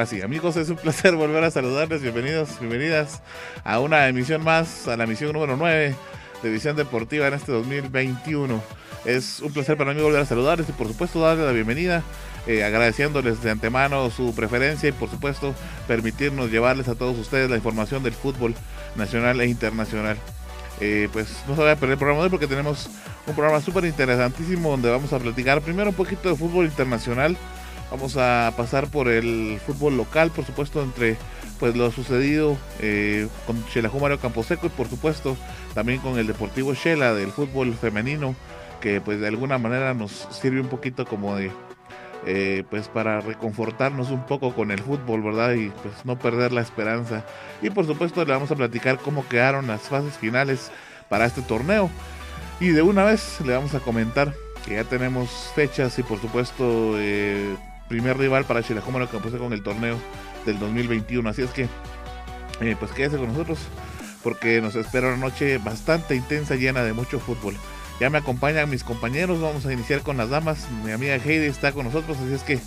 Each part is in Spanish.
Ahora sí, amigos, es un placer volver a saludarles. Bienvenidos, bienvenidas a una emisión más, a la emisión número 9 de Visión Deportiva en este 2021. Es un placer para mí volver a saludarles y por supuesto darles la bienvenida, eh, agradeciéndoles de antemano su preferencia y por supuesto permitirnos llevarles a todos ustedes la información del fútbol nacional e internacional. Eh, pues no se vaya a perder el programa de hoy porque tenemos un programa súper interesantísimo donde vamos a platicar primero un poquito de fútbol internacional Vamos a pasar por el fútbol local, por supuesto, entre pues lo sucedido eh, con Xelajú Mario Camposeco y por supuesto también con el Deportivo Shela del fútbol femenino, que pues de alguna manera nos sirve un poquito como de eh, pues para reconfortarnos un poco con el fútbol, ¿verdad? Y pues no perder la esperanza. Y por supuesto le vamos a platicar cómo quedaron las fases finales para este torneo. Y de una vez le vamos a comentar que ya tenemos fechas y por supuesto eh, primer rival para Chilajoma que puse con el torneo del 2021. Así es que, eh, pues quédese con nosotros porque nos espera una noche bastante intensa, llena de mucho fútbol. Ya me acompañan mis compañeros, vamos a iniciar con las damas. Mi amiga Heidi está con nosotros, así es que,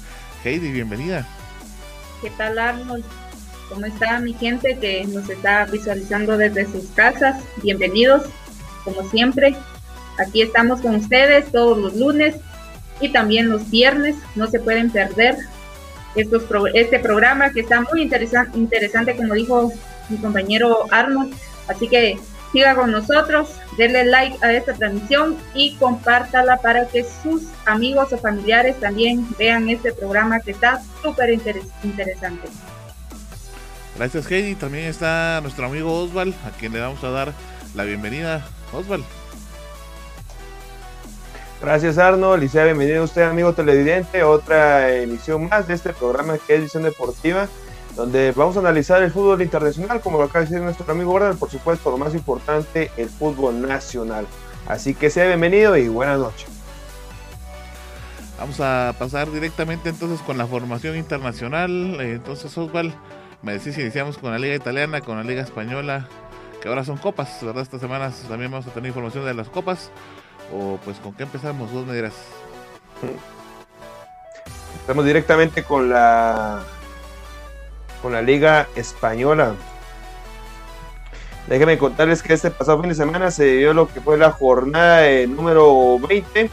Heidi, bienvenida. ¿Qué tal, Arnold? ¿Cómo está mi gente que nos está visualizando desde sus casas? Bienvenidos, como siempre. Aquí estamos con ustedes todos los lunes y también los viernes. No se pueden perder estos este programa que está muy interesante, interesante, como dijo mi compañero Arnold. Así que siga con nosotros, denle like a esta transmisión y compártala para que sus amigos o familiares también vean este programa que está súper interesante. Gracias Heidi, también está nuestro amigo Osval, a quien le vamos a dar la bienvenida. Osval. Gracias Arnold y sea bienvenido usted amigo televidente otra emisión más de este programa que es Edición Deportiva donde vamos a analizar el fútbol internacional como lo acaba de decir nuestro amigo Gordon, por supuesto lo más importante el fútbol nacional así que sea bienvenido y buenas noches Vamos a pasar directamente entonces con la formación internacional entonces Osval me decís iniciamos con la liga italiana con la liga española que ahora son copas, ¿verdad? Estas semanas también vamos a tener información de las copas. O pues con qué empezamos, vos me dirás. Estamos directamente con la con la Liga Española. Déjenme contarles que este pasado fin de semana se dio lo que fue la jornada número 20.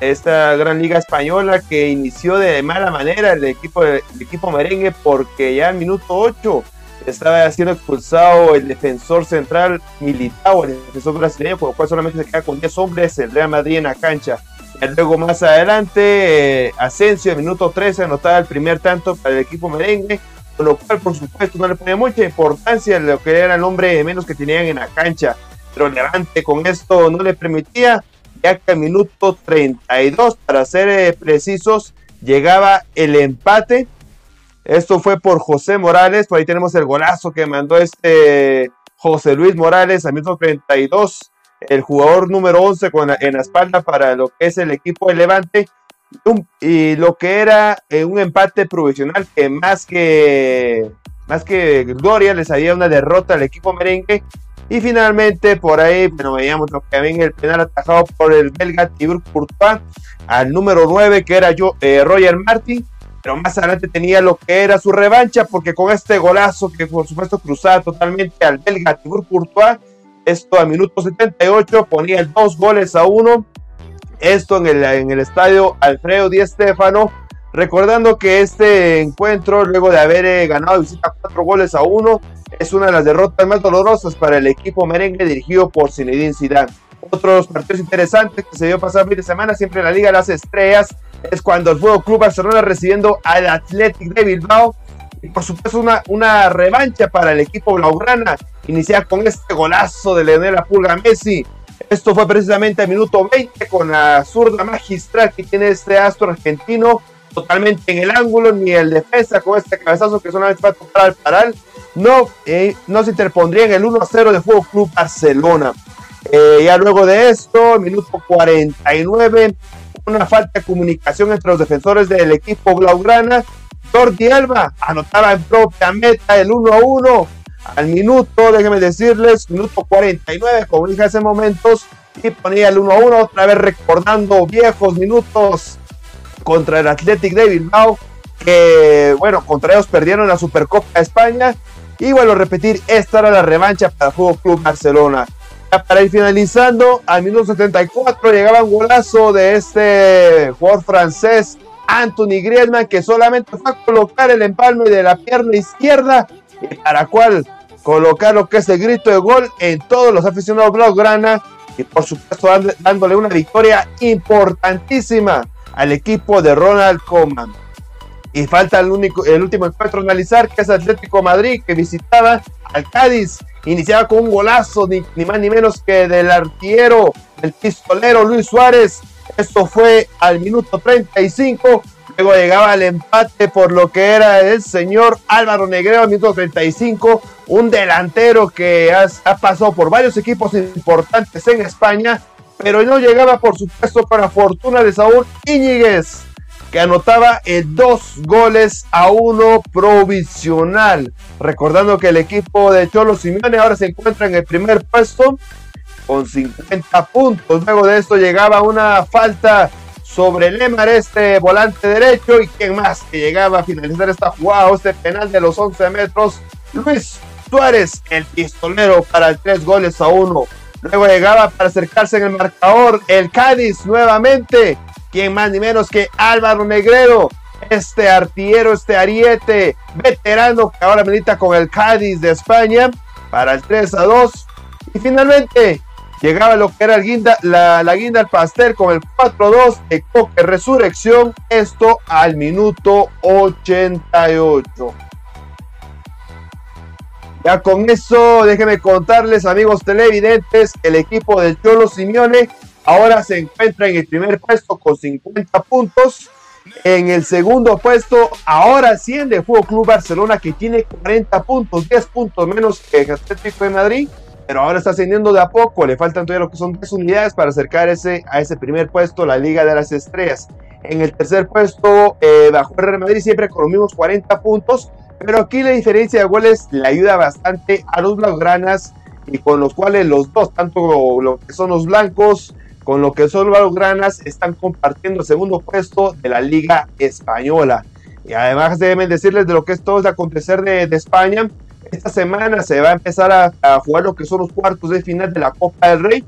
Esta gran liga española que inició de mala manera el equipo, el equipo merengue porque ya al minuto 8 estaba siendo expulsado el defensor central Militao, el defensor brasileño, por lo cual solamente se queda con 10 hombres el Real Madrid en la cancha. Y luego más adelante, eh, Asensio, en minuto 13, anotaba el primer tanto para el equipo merengue, con lo cual, por supuesto, no le ponía mucha importancia a lo que era el hombre menos que tenían en la cancha. Pero Levante con esto no le permitía, ya que al minuto 32, para ser eh, precisos, llegaba el empate esto fue por José Morales. Por ahí tenemos el golazo que mandó este José Luis Morales a minuto 32. El jugador número 11 con en la espalda para lo que es el equipo de Levante. y lo que era eh, un empate provisional que más que más que gloria les había una derrota al equipo merengue y finalmente por ahí bueno veíamos lo que el penal atajado por el belga Tibur Courtois al número 9 que era yo, eh, Roger Martin pero más adelante tenía lo que era su revancha, porque con este golazo que por supuesto cruzaba totalmente al belga Tibur Courtois, esto a minuto 78 ponía dos goles a uno, esto en el, en el estadio Alfredo Di Stéfano, recordando que este encuentro, luego de haber eh, ganado visita cuatro goles a uno, es una de las derrotas más dolorosas para el equipo merengue dirigido por Zinedine Zidane. Otros partidos interesantes que se dio pasar fin de semana, siempre en la Liga de las Estrellas, es cuando el Fútbol Club Barcelona recibiendo al Athletic de Bilbao y por supuesto una, una revancha para el equipo Blaugrana, iniciar con este golazo de Leonel Pulga Messi. Esto fue precisamente al minuto 20 con la zurda magistral que tiene este astro argentino, totalmente en el ángulo, ni el defensa con este cabezazo que solamente va a tocar al paral, no, eh, no se interpondría en el 1-0 de Fútbol Club Barcelona. Eh, ya luego de esto, minuto 49, una falta de comunicación entre los defensores del equipo Blaugrana. Jordi Alba anotaba en propia meta el 1 1 al minuto, déjenme decirles, minuto 49, como dije hace momentos, y ponía el 1 1, otra vez recordando viejos minutos contra el Athletic de Bilbao, que bueno, contra ellos perdieron la Supercopa de España. Y bueno, repetir, esta era la revancha para el Fútbol Club Barcelona para ir finalizando, al minuto 74 llegaba un golazo de este jugador francés, Anthony Griezmann, que solamente fue a colocar el empalme de la pierna izquierda, y para cual colocar lo que es el grito de gol en todos los aficionados blaugrana, y por supuesto dándole una victoria importantísima al equipo de Ronald Koeman. Y falta el, único, el último encuentro a analizar, que es Atlético Madrid, que visitaba al Cádiz. Iniciaba con un golazo, ni, más ni menos que del artillero, el pistolero Luis Suárez. Esto fue al minuto 35. Luego llegaba el empate por lo que era el señor Álvaro Negrero al minuto 35. Un delantero que ha, pasado por varios equipos importantes en España, pero no llegaba, por supuesto, la fortuna de Saúl Íñiguez que anotaba dos goles a uno provisional. Recordando que el equipo de Cholo Simeone ahora se encuentra en el primer puesto con 50 puntos. Luego de esto llegaba una falta sobre Lemar, este volante derecho, y quien más que llegaba a finalizar esta jugada, este penal de los 11 metros, Luis Suárez, el pistolero para tres goles a uno. Luego llegaba para acercarse en el marcador el Cádiz nuevamente quien más ni menos que Álvaro Negrero, este artillero, este ariete, veterano que ahora milita con el Cádiz de España para el 3 a 2. Y finalmente llegaba lo que era la guinda al pastel con el 4 a 2 de Coque Resurrección, esto al minuto 88. Ya con eso, déjenme contarles, amigos televidentes, el equipo del Cholo Simeone Ahora se encuentra en el primer puesto con 50 puntos. En el segundo puesto, ahora asciende el Fútbol Club Barcelona que tiene 40 puntos, 10 puntos menos que el Atlético de Madrid, pero ahora está ascendiendo de a poco. Le faltan todavía lo que son 10 unidades para acercar ese, a ese primer puesto, la Liga de las Estrellas. En el tercer puesto, eh, bajo el Real Madrid, siempre con los mismos 40 puntos, pero aquí la diferencia de goles le ayuda bastante a los blaugranas y con los cuales los dos, tanto lo que son los blancos, con lo que son los Granas están compartiendo el segundo puesto de la Liga Española. Y además deben decirles de lo que es todo el acontecer de, España. Esta semana se va a empezar a, jugar lo que son los cuartos de final de la Copa del Rey.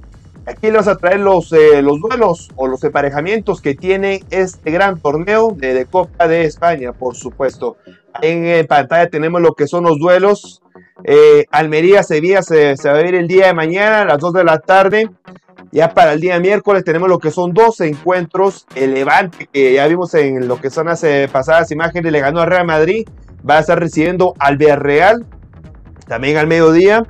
Aquí les vamos a traer los, eh, los duelos o los emparejamientos que tiene este gran torneo de, Copa de España, por supuesto. En, pantalla tenemos lo que son los duelos. Eh, Almería-Sevilla se, se va a ver el día de mañana a las 2 de la tarde. Ya para el día miércoles tenemos lo que son dos encuentros. El Levante, que ya vimos en lo que son hace pasadas imágenes, le ganó a Real Madrid. Va a estar recibiendo al Villarreal. También al mediodía.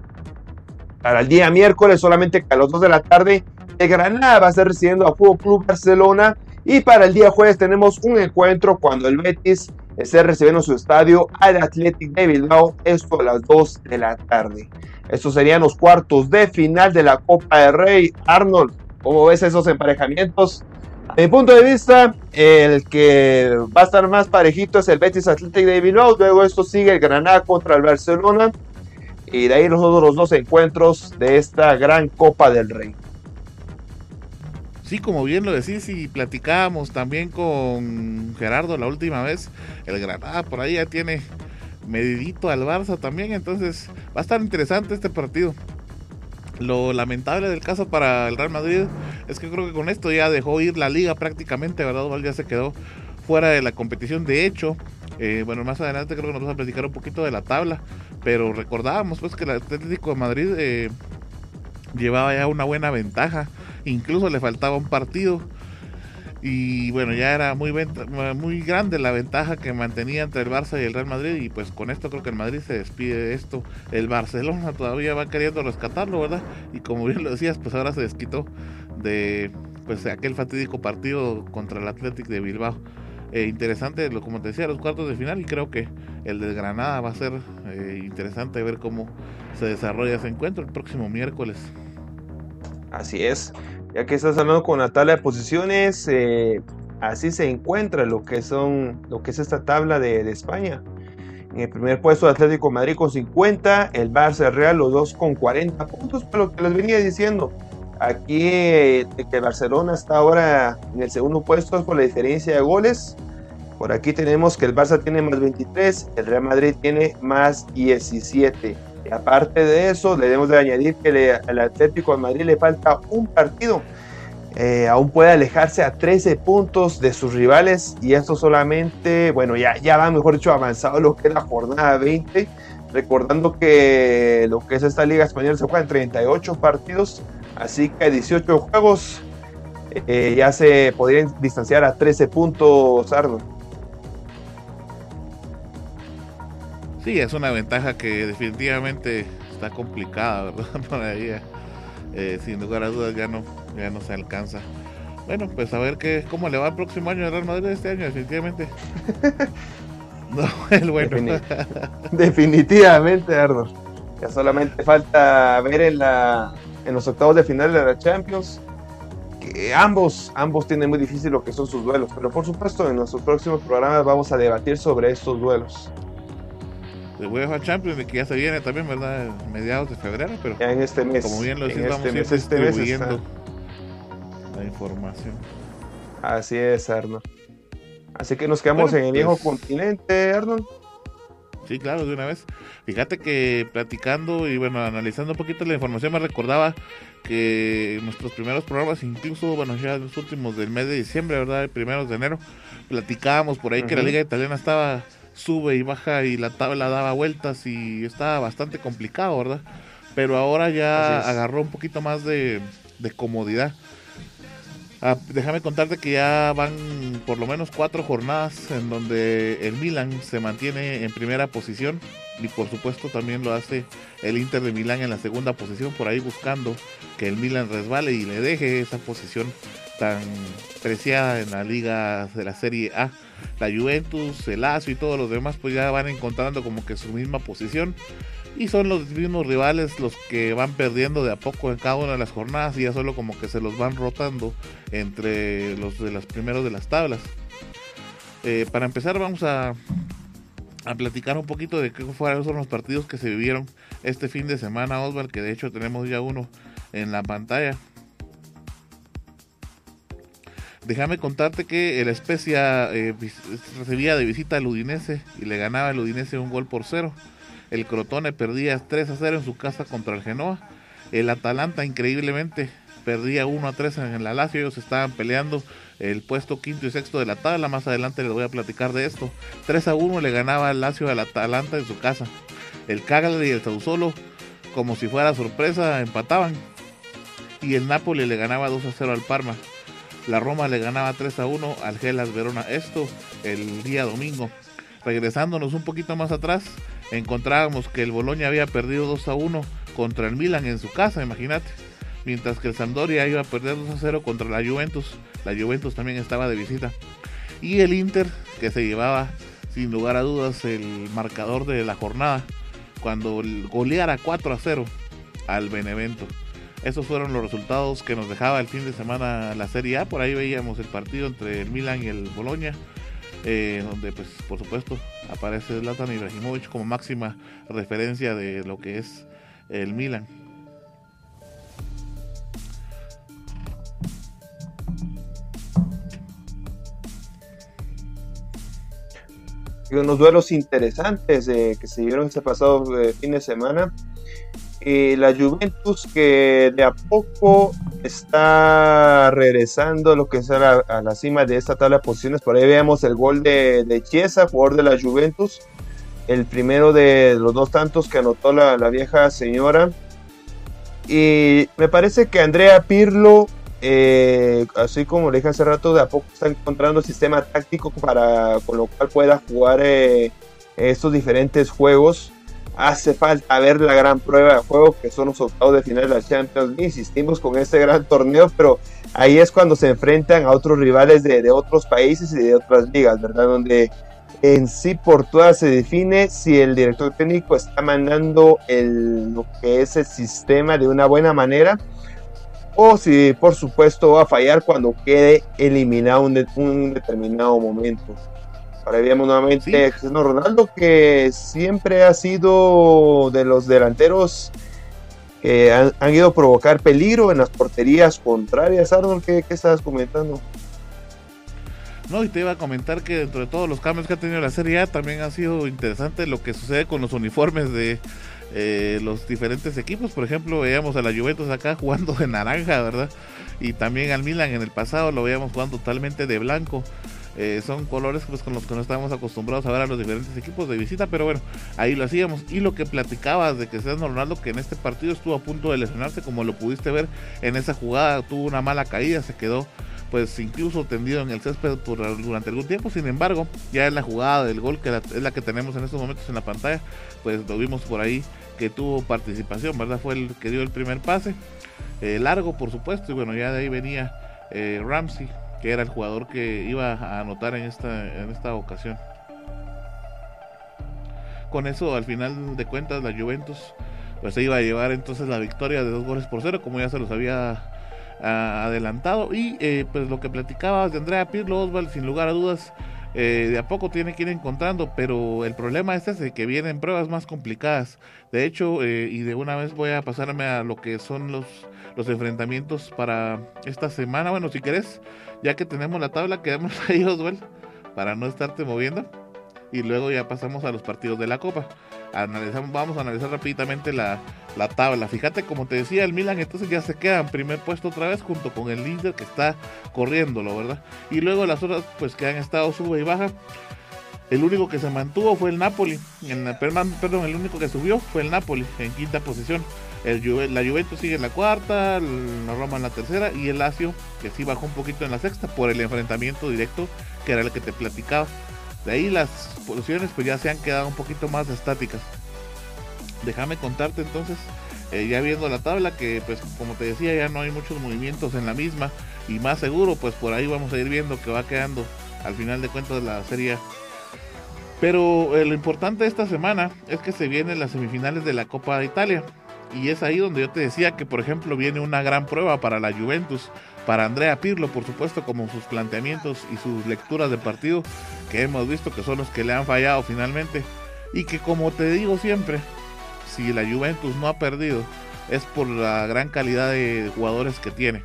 Para el día miércoles, solamente a las 2 de la tarde, de Granada va a estar recibiendo a Fútbol Club Barcelona. Y para el día jueves tenemos un encuentro cuando el Betis esté recibiendo su estadio al Athletic de Bilbao. Esto a las 2 de la tarde. Estos serían los cuartos de final de la Copa de Rey. Arnold, ¿cómo ves esos emparejamientos? A mi punto de vista, el que va a estar más parejito es el Betis Athletic de Bilbao. Luego esto sigue el Granada contra el Barcelona. Y de ahí los otros dos encuentros de esta gran Copa del Rey. Sí, como bien lo decís y platicábamos también con Gerardo la última vez, el Granada por ahí ya tiene medidito al Barça también, entonces va a estar interesante este partido. Lo lamentable del caso para el Real Madrid es que creo que con esto ya dejó ir la liga prácticamente, ¿verdad? Ya se quedó fuera de la competición. De hecho, eh, bueno, más adelante creo que nos vamos a platicar un poquito de la tabla, pero recordábamos pues que el Atlético de Madrid eh, llevaba ya una buena ventaja, incluso le faltaba un partido Y bueno, ya era muy, muy grande la ventaja que mantenía entre el Barça y el Real Madrid. Y pues con esto creo que el Madrid se despide de esto. El Barcelona todavía va queriendo rescatarlo, ¿verdad? Y como bien lo decías, pues ahora se desquitó de pues aquel fatídico partido contra el Athletic de Bilbao. Eh, interesante, como te decía, los cuartos de final y creo que el del Granada va a ser eh, interesante ver cómo se desarrolla ese encuentro el próximo miércoles. Así es, ya que estás hablando con la tabla de posiciones, eh, así se encuentra lo que son, lo que es esta tabla de, España. En el primer puesto Atlético Madrid con 50, el Barça Real los dos con 40 puntos, pero lo que les venía diciendo, Aquí eh, que Barcelona está ahora en el segundo puesto por la diferencia de goles. Por aquí tenemos que el Barça tiene más 23, el Real Madrid tiene más 17. Aparte de eso, le debemos de añadir que al Atlético de Madrid le falta un partido. Eh, aún puede alejarse a 13 puntos de sus rivales y esto solamente, bueno, ya, ya va mejor dicho avanzado lo que es la jornada 20. Recordando que lo que es esta Liga Española se juega en 38 partidos Así que 18 juegos eh, ya se podrían distanciar a 13 puntos, Arnold. Sí, es una ventaja que definitivamente está complicada, ¿verdad? Para ella. Eh, sin lugar a dudas ya no, ya no se alcanza. Bueno, pues a ver qué, cómo le va el próximo año al Real Madrid este año, definitivamente. no, el bueno. definitivamente, Arnold. Ya solamente falta ver en la en los octavos de final de la Champions. Que ambos, ambos tienen muy difícil lo que son sus duelos, pero por supuesto en nuestros próximos programas vamos a debatir sobre estos duelos. De UEFA Champions, que ya se viene también, ¿verdad? Mediados de febrero, pero en este mes. Como bien lo este vamos este distribuyendo la información. Así es, Arnold. Así que nos quedamos en el viejo pues continente, Arnold. Sí, claro, de una vez. Fíjate que platicando y bueno, analizando un poquito la información me recordaba que nuestros primeros programas, incluso, bueno, ya los últimos del mes de diciembre, ¿verdad? Primeros de enero, platicábamos por ahí que la liga italiana estaba sube y baja y la tabla daba vueltas y estaba bastante complicado, ¿verdad? Pero ahora ya agarró un poquito más de, de comodidad. Ah, déjame contarte que ya van por lo menos cuatro jornadas en donde el Milan se mantiene en primera posición y por supuesto también lo hace el Inter de Milán en la segunda posición por ahí buscando que el Milan resbale y le deje esa posición tan preciada en la liga de la Serie A. La Juventus, el Lazio y todos los demás pues ya van encontrando como que su misma posición y son los mismos rivales los que van perdiendo de a poco en cada una de las jornadas y ya solo como que se los van rotando entre los de los primeros de las tablas. Eh, para empezar vamos a, a platicar un poquito de qué fueron los partidos que se vivieron este fin de semana, Osvaldo, que de hecho tenemos ya uno en la pantalla. Déjame contarte que el Especia eh, recibía de visita al Udinese y le ganaba al Udinese un gol por cero. El Crotone perdía 3 a 0 en su casa contra el Genoa. El Atalanta increíblemente perdía 1 a 3 en la Lazio. Ellos estaban peleando el puesto quinto y sexto de la tabla. Más adelante les voy a platicar de esto. 3 a 1 le ganaba el Lazio al Atalanta en su casa. El Cagliari y el Sausolo, como si fuera sorpresa, empataban. Y el Napoli le ganaba 2 a 0 al Parma. La Roma le ganaba 3 a 1 al Gelas Verona. Esto el día domingo. Regresándonos un poquito más atrás, encontrábamos que el Boloña había perdido 2 a 1 contra el Milan en su casa, imagínate. Mientras que el Sampdoria iba a perder 2 a 0 contra la Juventus. La Juventus también estaba de visita. Y el Inter, que se llevaba sin lugar a dudas el marcador de la jornada, cuando goleara 4 a 0 al Benevento. Esos fueron los resultados que nos dejaba el fin de semana la Serie A. Por ahí veíamos el partido entre el Milan y el Boloña. Eh, donde pues por supuesto aparece Zlatan Ibrahimovic como máxima referencia de lo que es el Milan. Unos duelos interesantes eh, que se dieron este pasado eh, fin de semana la Juventus que de a poco está regresando lo que es a la, cima de esta tabla de posiciones. Por ahí veamos el gol de, de Chiesa, jugador de la Juventus. El primero de los dos tantos que anotó la, vieja señora. Y me parece que Andrea Pirlo eh, así como le dije hace rato, de a poco está encontrando sistema táctico para con lo cual pueda jugar eh, estos diferentes juegos. Hace falta ver la gran prueba de juego que son los octavos de final de la Champions League. Insistimos con este gran torneo, pero ahí es cuando se enfrentan a otros rivales de, otros países y de otras ligas, ¿verdad? Donde en sí por todas se define si el director técnico está mandando el, lo que es el sistema de una buena manera o si por supuesto va a fallar cuando quede eliminado un, un determinado momento. Ahora vemos nuevamente a Cristiano Ronaldo que siempre ha sido de los delanteros que han, ido a provocar peligro en las porterías contrarias. Arnold, ¿qué, qué estabas comentando? No, y te iba a comentar que dentro de todos los cambios que ha tenido la Serie A también ha sido interesante lo que sucede con los uniformes de eh, los diferentes equipos. Por ejemplo, veíamos a la Juventus acá jugando de naranja, ¿verdad? Y también al Milan en el pasado lo veíamos jugando totalmente de blanco. Eh, son colores pues, con los que no estábamos acostumbrados a ver a los diferentes equipos de visita, pero bueno, ahí lo hacíamos. Y lo que platicabas de que Cristiano Ronaldo, que en este partido estuvo a punto de lesionarse, como lo pudiste ver en esa jugada, tuvo una mala caída, se quedó pues incluso tendido en el césped durante algún tiempo. Sin embargo, ya en la jugada del gol, que es la que tenemos en estos momentos en la pantalla, pues lo vimos por ahí que tuvo participación, ¿verdad? Fue el que dio el primer pase, eh, largo por supuesto, y bueno, ya de ahí venía eh, Ramsey, que era el jugador que iba a anotar en esta, en esta ocasión. Con eso, al final de cuentas, la Juventus pues se iba a llevar entonces la victoria de dos goles por cero, como ya se los había adelantado. Y eh, pues lo que platicabas de Andrea Pirlo, Oswald, sin lugar a dudas, eh, de a poco tiene que ir encontrando, pero el problema es ese, que vienen pruebas más complicadas. De hecho, eh, y de una vez voy a pasarme a lo que son los, los enfrentamientos para esta semana. Bueno, si querés, ya que tenemos la tabla, quedamos ahí, Oswald, para no estarte moviendo. Y luego ya pasamos a los partidos de la Copa analizamos, vamos a analizar rápidamente la, tabla. Fíjate, como te decía, el Milan entonces ya se queda en primer puesto otra vez junto con el Inter que está corriéndolo, ¿verdad? Y luego las otras pues que han estado sube y baja. El único que se mantuvo fue el Napoli. En, perdón, el único que subió fue el Napoli en quinta posición. El la Juventus sigue en la cuarta, la Roma en la tercera y el Lazio que sí bajó un poquito en la sexta por el enfrentamiento directo que era el que te platicaba. De ahí las posiciones pues ya se han quedado un poquito más estáticas. Déjame contarte entonces, eh, ya viendo la tabla, que pues como te decía ya no hay muchos movimientos en la misma y más seguro pues por ahí vamos a ir viendo que va quedando al final de cuentas la serie. Pero eh, lo importante de esta semana es que se vienen las semifinales de la Copa de Italia. Y es ahí donde yo te decía que, por ejemplo, viene una gran prueba para la Juventus, para Andrea Pirlo, por supuesto, como sus planteamientos y sus lecturas de partido, que hemos visto que son los que le han fallado finalmente. Y que, como te digo siempre, si la Juventus no ha perdido, es por la gran calidad de jugadores que tiene.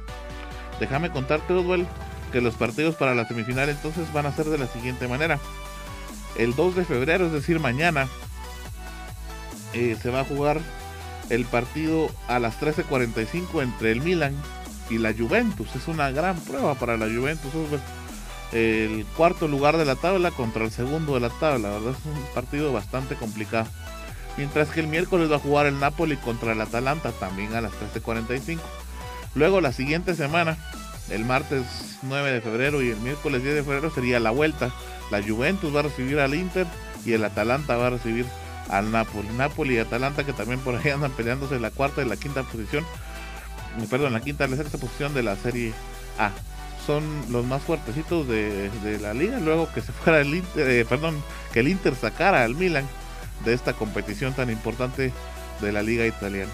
Déjame contarte, Oswald, que los partidos para la semifinal entonces van a ser de la siguiente manera. El 2 de febrero, es decir, mañana, eh, se va a jugar el partido a las 13:45 entre el Milan y la Juventus. Es una gran prueba para la Juventus. El cuarto lugar de la tabla contra el segundo de la tabla, ¿verdad? Es un partido bastante complicado. Mientras que el miércoles va a jugar el Napoli contra el Atalanta también a las 13:45. Luego la siguiente semana, el martes 9 de febrero y el miércoles 10 de febrero sería la vuelta. La Juventus va a recibir al Inter y el Atalanta va a recibir al Napoli. Napoli y Atalanta que también por ahí andan peleándose en la cuarta y la quinta posición. Eh, perdón, la quinta la sexta posición de la Serie A. Son los más fuertecitos de, la liga. Luego que se fuera el Inter, eh, perdón, que el Inter sacara al Milan de esta competición tan importante de la liga italiana.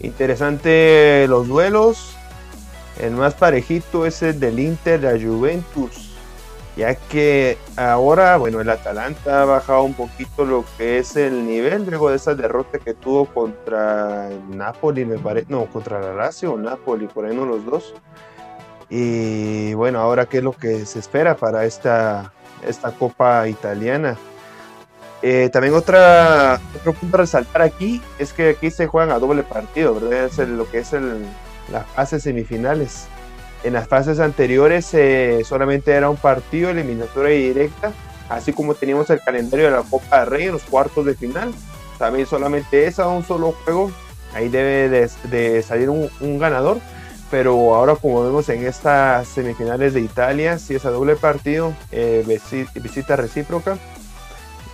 Interesante los duelos. El más parejito es el del Inter, la Juventus ya que ahora, bueno, el Atalanta ha bajado un poquito lo que es el nivel luego de esa derrota que tuvo contra el Napoli, me parece, no, contra la Lazio Napoli, por ahí uno los dos. Y bueno, ahora qué es lo que se espera para esta, esta Copa Italiana. Eh, también otra, otro punto a resaltar aquí es que aquí se juegan a doble partido, ¿verdad? Es lo que es el, las fase semifinales. En las fases anteriores eh, solamente era un partido eliminatoria directa, así como teníamos el calendario de la Copa de Rey en los cuartos de final. También solamente es a un solo juego ahí debe de, salir un, ganador. Pero ahora como vemos en estas semifinales de Italia, si es a doble partido, eh, visita recíproca.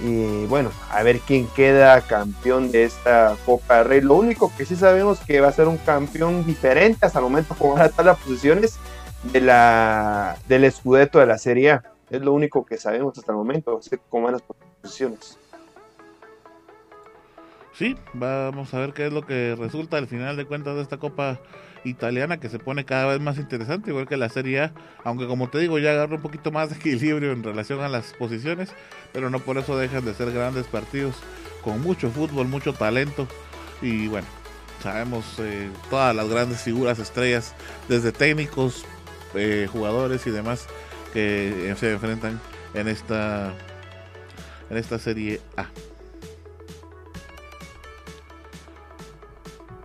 Y bueno, a ver quién queda campeón de esta Copa del Rey. Lo único que sí sabemos que va a ser un campeón diferente hasta el momento como van a estar las posiciones de la, del escudeto de la Serie A. Es lo único que sabemos hasta el momento, cómo van las posiciones. Sí, vamos a ver qué es lo que resulta al final de cuentas de esta Copa Italiana que se pone cada vez más interesante, igual que la Serie A, aunque como te digo ya agarra un poquito más de equilibrio en relación a las posiciones, pero no por eso dejan de ser grandes partidos con mucho fútbol, mucho talento y bueno, sabemos eh, todas las grandes figuras, estrellas, desde técnicos, eh, jugadores y demás que se enfrentan en esta en esta Serie A.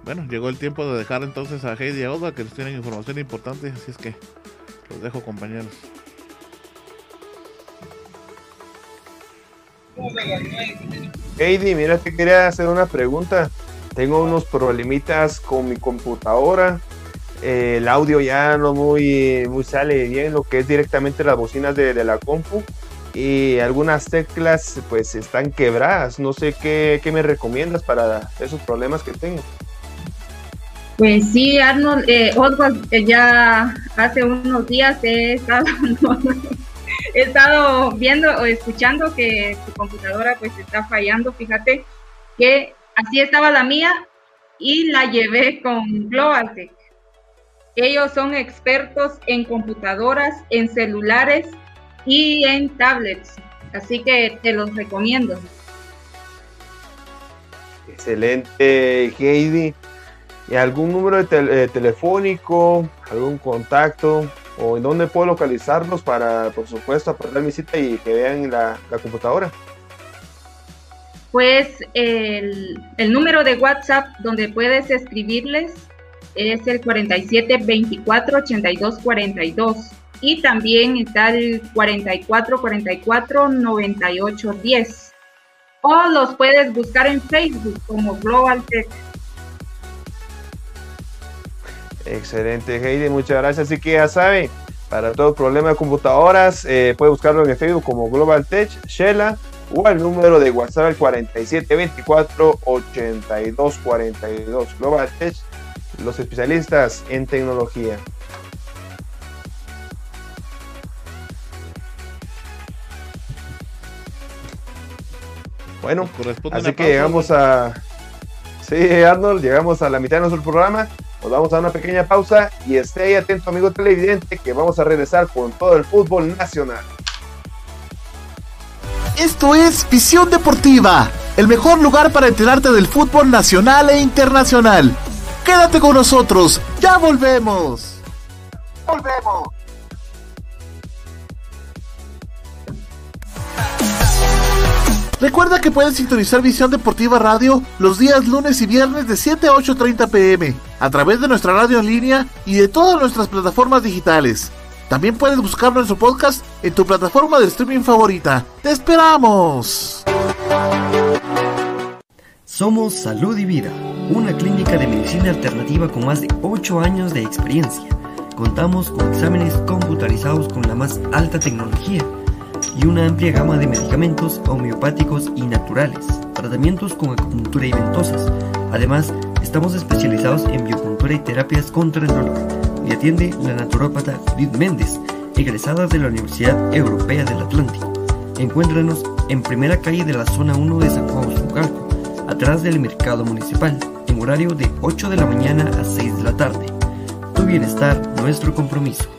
Bueno, llegó el tiempo de dejar entonces a Heidi y a Oda que nos tienen información importante, así es que los dejo compañeros. Heidi, mira, te quería hacer una pregunta. Tengo unos problemitas con mi computadora. Eh, el audio ya no muy, muy sale bien, lo que es directamente las bocinas de, de la compu. Y algunas teclas pues están quebradas. No sé qué, qué me recomiendas para esos problemas que tengo. Pues sí, Arnold, eh, eh, ya hace unos días he estado, viendo o escuchando que tu computadora pues está fallando. Fíjate que así estaba la mía y la llevé con GlobalTech. Ellos son expertos en computadoras, en celulares y en tablets. Así que te los recomiendo. Excelente, Heidi algún número eh, telefónico, algún contacto o en dónde puedo localizarlos para, por supuesto, apartar mi cita y que vean la, computadora. Pues el, el, número de WhatsApp donde puedes escribirles es el 47 24 82 42 y también está el 44 44 98 10 o los puedes buscar en Facebook como Global Tech. Excelente, Heidi, muchas gracias. Así que ya sabe, para todo problema de computadoras, eh, puede buscarlo en el Facebook como Global Tech, Shella, o al número de WhatsApp el 4724-8242. Global Tech, los especialistas en tecnología. Bueno, así que llegamos a... Sí, Arnold, llegamos a la mitad de nuestro programa. Nos vamos a una pequeña pausa y esté ahí atento, amigo televidente, que vamos a regresar con todo el fútbol nacional. Esto es Visión Deportiva, el mejor lugar para enterarte del fútbol nacional e internacional. Quédate con nosotros, ya volvemos. Volvemos. Recuerda que puedes sintonizar Visión Deportiva Radio los días lunes y viernes de 7 a 8.30 pm a través de nuestra radio en línea y de todas nuestras plataformas digitales. También puedes buscar nuestro podcast en tu plataforma de streaming favorita. ¡Te esperamos! Somos Salud y Vida, una clínica de medicina alternativa con más de 8 años de experiencia. Contamos con exámenes computarizados con la más alta tecnología y una amplia gama de medicamentos homeopáticos y naturales, tratamientos con acupuntura y ventosas. Además, estamos especializados en biocultura y terapias contra el dolor. Y atiende la naturópata Judith Méndez, egresada de la Universidad Europea del Atlántico. Encuéntranos en primera calle de la zona 1 de San Juan Usucalco, atrás del mercado municipal, en horario de 8 de la mañana a 6 de la tarde. Tu bienestar, nuestro compromiso.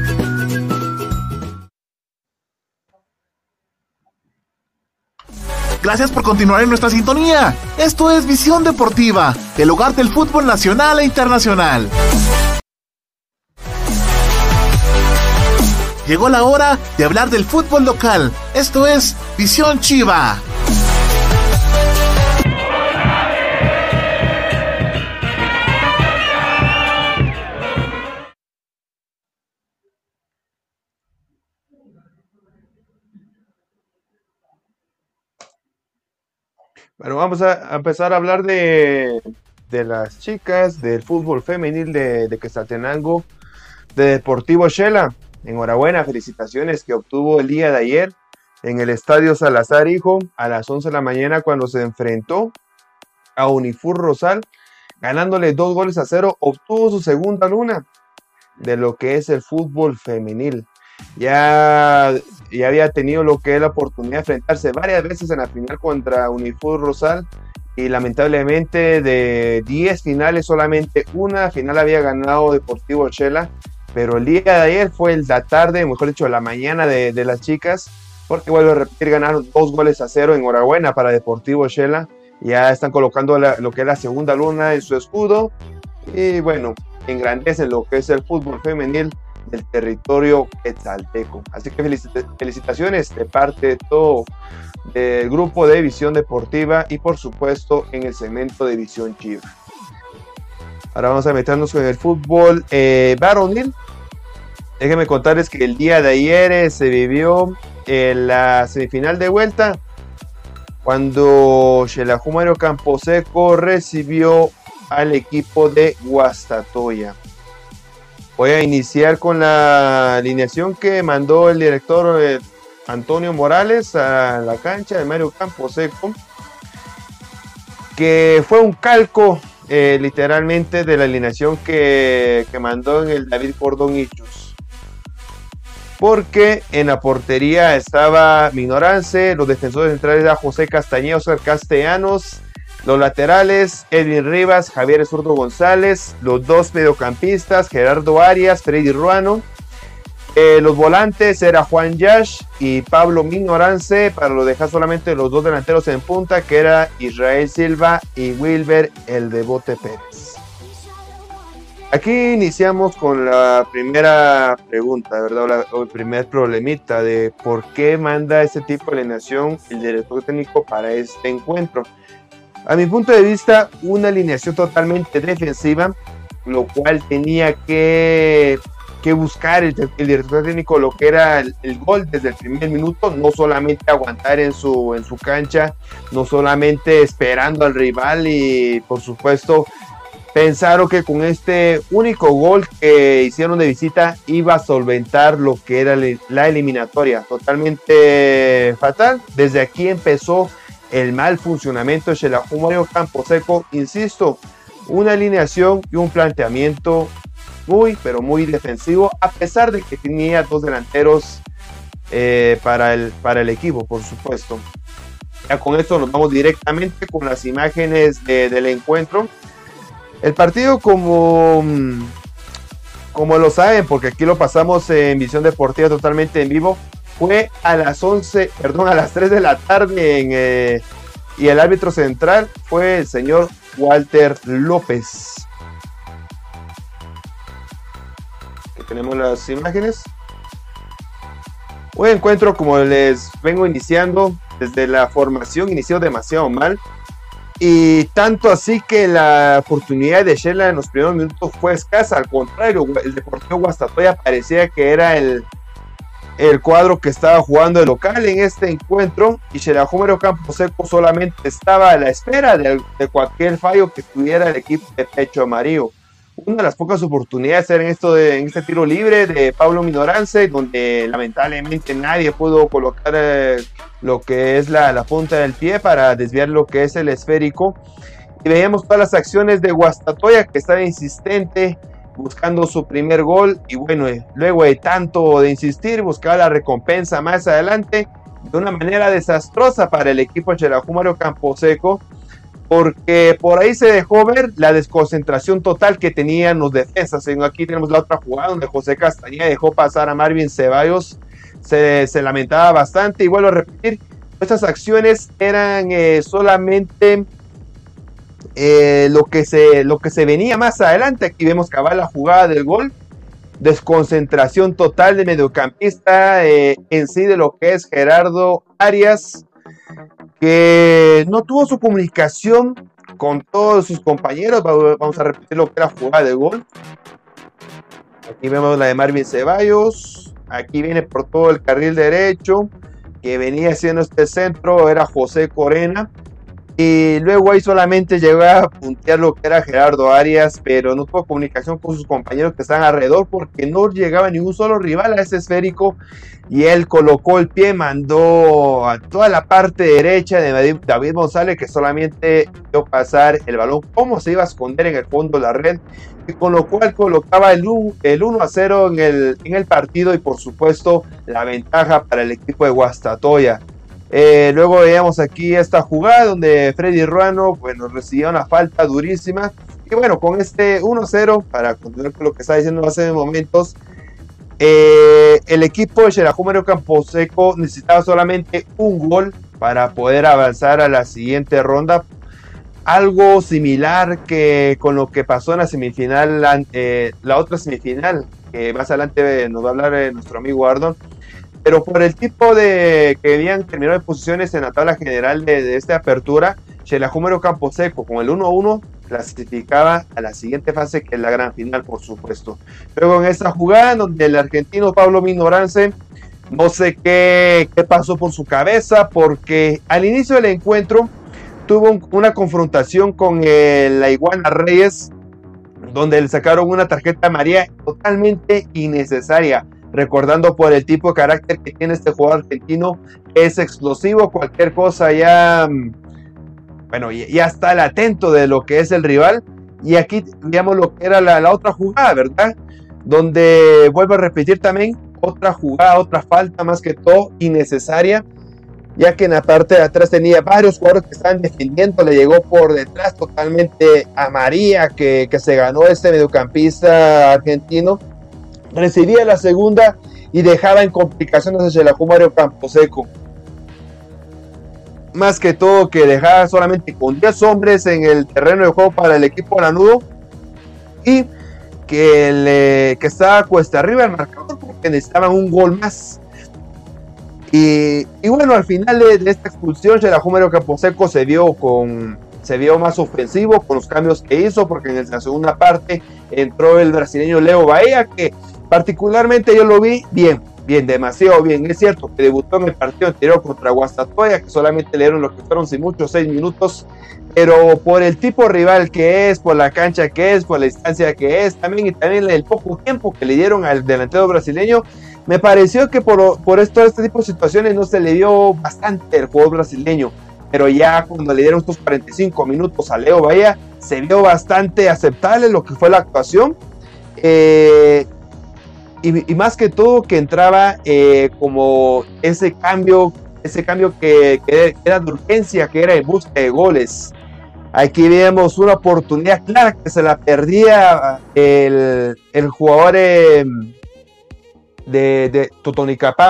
Gracias por continuar en nuestra sintonía. Esto es Visión Deportiva, el hogar del fútbol nacional e internacional. Llegó la hora de hablar del fútbol local. Esto es Visión Chiva. Bueno, vamos a empezar a hablar de, las chicas, del fútbol femenil de, de Quetzaltenango, de Deportivo Shela. Enhorabuena, felicitaciones que obtuvo el día de ayer en el Estadio Salazar Hijo a las 11 de la mañana cuando se enfrentó a Unifur Rosal, ganándole dos goles a cero, obtuvo su segunda luna de lo que es el fútbol femenil. Ya y había tenido lo que es la oportunidad de enfrentarse varias veces en la final contra Unifur Rosal y lamentablemente de 10 finales solamente una final había ganado Deportivo Chela, pero el día de ayer fue la tarde, mejor dicho, la mañana de, las chicas, porque vuelvo a repetir, ganaron dos goles a cero, enhorabuena para Deportivo Chela, ya están colocando lo que es la segunda luna en su escudo y bueno, engrandecen lo que es el fútbol femenil del territorio quetzalteco. Así que felicitaciones de parte de todo el grupo de Visión Deportiva y por supuesto en el segmento de Visión Chiva. Ahora vamos a meternos con el fútbol eh. Déjenme contarles que el día de ayer eh, se vivió en la semifinal de vuelta cuando Xelajumario Camposeco recibió al equipo de Guastatoya. Voy a iniciar con la alineación que mandó el director eh, Antonio Morales a la cancha de Mario Camposeco, que fue un calco eh, literalmente de la alineación que, mandó en el David Cordón Ichus. Porque en la portería estaba Minorance, los defensores centrales eran José Castañeda, Oscar Castellanos, los laterales, Edwin Rivas, Javier Zurdo González. Los dos mediocampistas, Gerardo Arias, Freddy Ruano. Eh, los volantes era Juan Yash y Pablo Minorance, para lo dejar solamente los dos delanteros en punta, que era Israel Silva y Wilber el Bote Pérez. Aquí iniciamos con la primera pregunta, ¿verdad? O el primer problemita de por qué manda ese tipo de alineación el director técnico para este encuentro. A mi punto de vista, una alineación totalmente defensiva, lo cual tenía que que buscar el, director técnico lo que era el, gol desde el primer minuto, no solamente aguantar en su, en su cancha, no solamente esperando al rival y por supuesto pensaron que con este único gol que hicieron de visita iba a solventar lo que era la eliminatoria. Totalmente fatal. Desde aquí empezó el mal funcionamiento de la Mario Camposeco. Insisto, una alineación y un planteamiento muy, pero muy defensivo, a pesar de que tenía dos delanteros eh, para, el, para el equipo, por supuesto. Ya con esto nos vamos directamente con las imágenes del encuentro. El partido como, como lo saben, porque aquí lo pasamos en visión deportiva totalmente en vivo, fue a las 11, perdón, a las 3 de la tarde en, eh, y el árbitro central fue el señor Walter López. tenemos las imágenes. Un encuentro como les vengo iniciando desde la formación inició demasiado mal. Y tanto así que la oportunidad de Shela en los primeros minutos fue escasa. Al contrario, el Deportivo Guastatoya parecía que era el, el cuadro que estaba jugando el local en este encuentro. Y Campo Camposeco solamente estaba a la espera de, cualquier fallo que tuviera el equipo de Pecho Amarillo una de las pocas oportunidades era en, esto de, este tiro libre de Pablo Minorance, donde lamentablemente nadie pudo colocar eh, lo que es la, la, punta del pie para desviar lo que es el esférico. Y veíamos todas las acciones de Guastatoya que estaba insistente buscando su primer gol. Y bueno, eh, luego de tanto de insistir buscaba la recompensa más adelante de una manera desastrosa para el equipo Mario Camposeco porque por ahí se dejó ver la desconcentración total que tenían los defensas. Aquí tenemos la otra jugada donde José Castañeda dejó pasar a Marvin Ceballos, se, lamentaba bastante. Y vuelvo a repetir, estas acciones eran eh, solamente eh, lo, que se, lo que se venía más adelante. Aquí vemos va la jugada del gol. Desconcentración total de mediocampista eh, en sí de lo que es Gerardo Arias que no tuvo su comunicación con todos sus compañeros. Vamos a repetir lo que era jugada de gol. Aquí vemos la de Marvin Ceballos. Aquí viene por todo el carril derecho. Que venía haciendo este centro. Era José Corena. Y luego ahí solamente llegó a puntear lo que era Gerardo Arias, pero no tuvo comunicación con sus compañeros que están alrededor porque no llegaba ningún solo rival a ese esférico. Y él colocó el pie, mandó a toda la parte derecha de David González que solamente vio pasar el balón, cómo se iba a esconder en el fondo de la red, y con lo cual colocaba el, 1 a 0 en el, en el partido y por supuesto la ventaja para el equipo de Guastatoya. Eh, luego veíamos aquí esta jugada donde Freddy Ruano bueno, recibió una falta durísima. Y bueno, con este 1-0, para continuar con lo que estaba diciendo hace momentos, eh, el equipo de Campo Camposeco necesitaba solamente un gol para poder avanzar a la siguiente ronda. Algo similar que con lo que pasó en la semifinal, eh, la otra semifinal, que más adelante nos va a hablar nuestro amigo Ardon pero por el tipo de que habían terminado de posiciones en la tabla general de, esta apertura, Campo Camposeco con el 1-1 clasificaba a la siguiente fase que es la gran final por supuesto. Luego en esta jugada donde el argentino Pablo Minorance no sé qué, qué pasó por su cabeza porque al inicio del encuentro tuvo una confrontación con la Iguana Reyes donde le sacaron una tarjeta amarilla totalmente innecesaria recordando por el tipo de carácter que tiene este jugador argentino, es explosivo, cualquier cosa ya, mm, bueno, ya está el atento de lo que es el rival. Y aquí veamos lo que era la, otra jugada, ¿verdad? Donde vuelvo a repetir también otra jugada, otra falta más que todo innecesaria, ya que en la parte de atrás tenía varios jugadores que estaban defendiendo, le llegó por detrás totalmente a María, que, que se ganó este mediocampista argentino recibía la segunda y dejaba en complicaciones hacia la Mario Camposeco. Más que todo que dejaba solamente con 10 hombres en el terreno de juego para el equipo lanudo y que, le, que estaba cuesta arriba el marcador porque necesitaban un gol más. Y, bueno, al final de, esta expulsión, Mario Camposeco se vio con se vio más ofensivo con los cambios que hizo, porque en la segunda parte entró el brasileño Leo Bahía, que Particularmente yo lo vi bien, bien, demasiado bien. Es cierto que debutó en el partido anterior contra Guastatoya, que solamente le dieron lo que fueron sin muchos seis minutos, pero por el tipo rival que es, por la cancha que es, por la distancia que es, también y también el poco tiempo que le dieron al delantero brasileño, me pareció que por, por esto, este tipo de situaciones no se le dio bastante el juego brasileño. Pero ya cuando le dieron estos 45 minutos a Leo Bahía, se vio bastante aceptable lo que fue la actuación. Eh, y, más que todo que entraba eh, como ese cambio, ese cambio que, era de urgencia, que era en busca de goles. Aquí vemos una oportunidad clara que se la perdía el, el jugador eh, de, de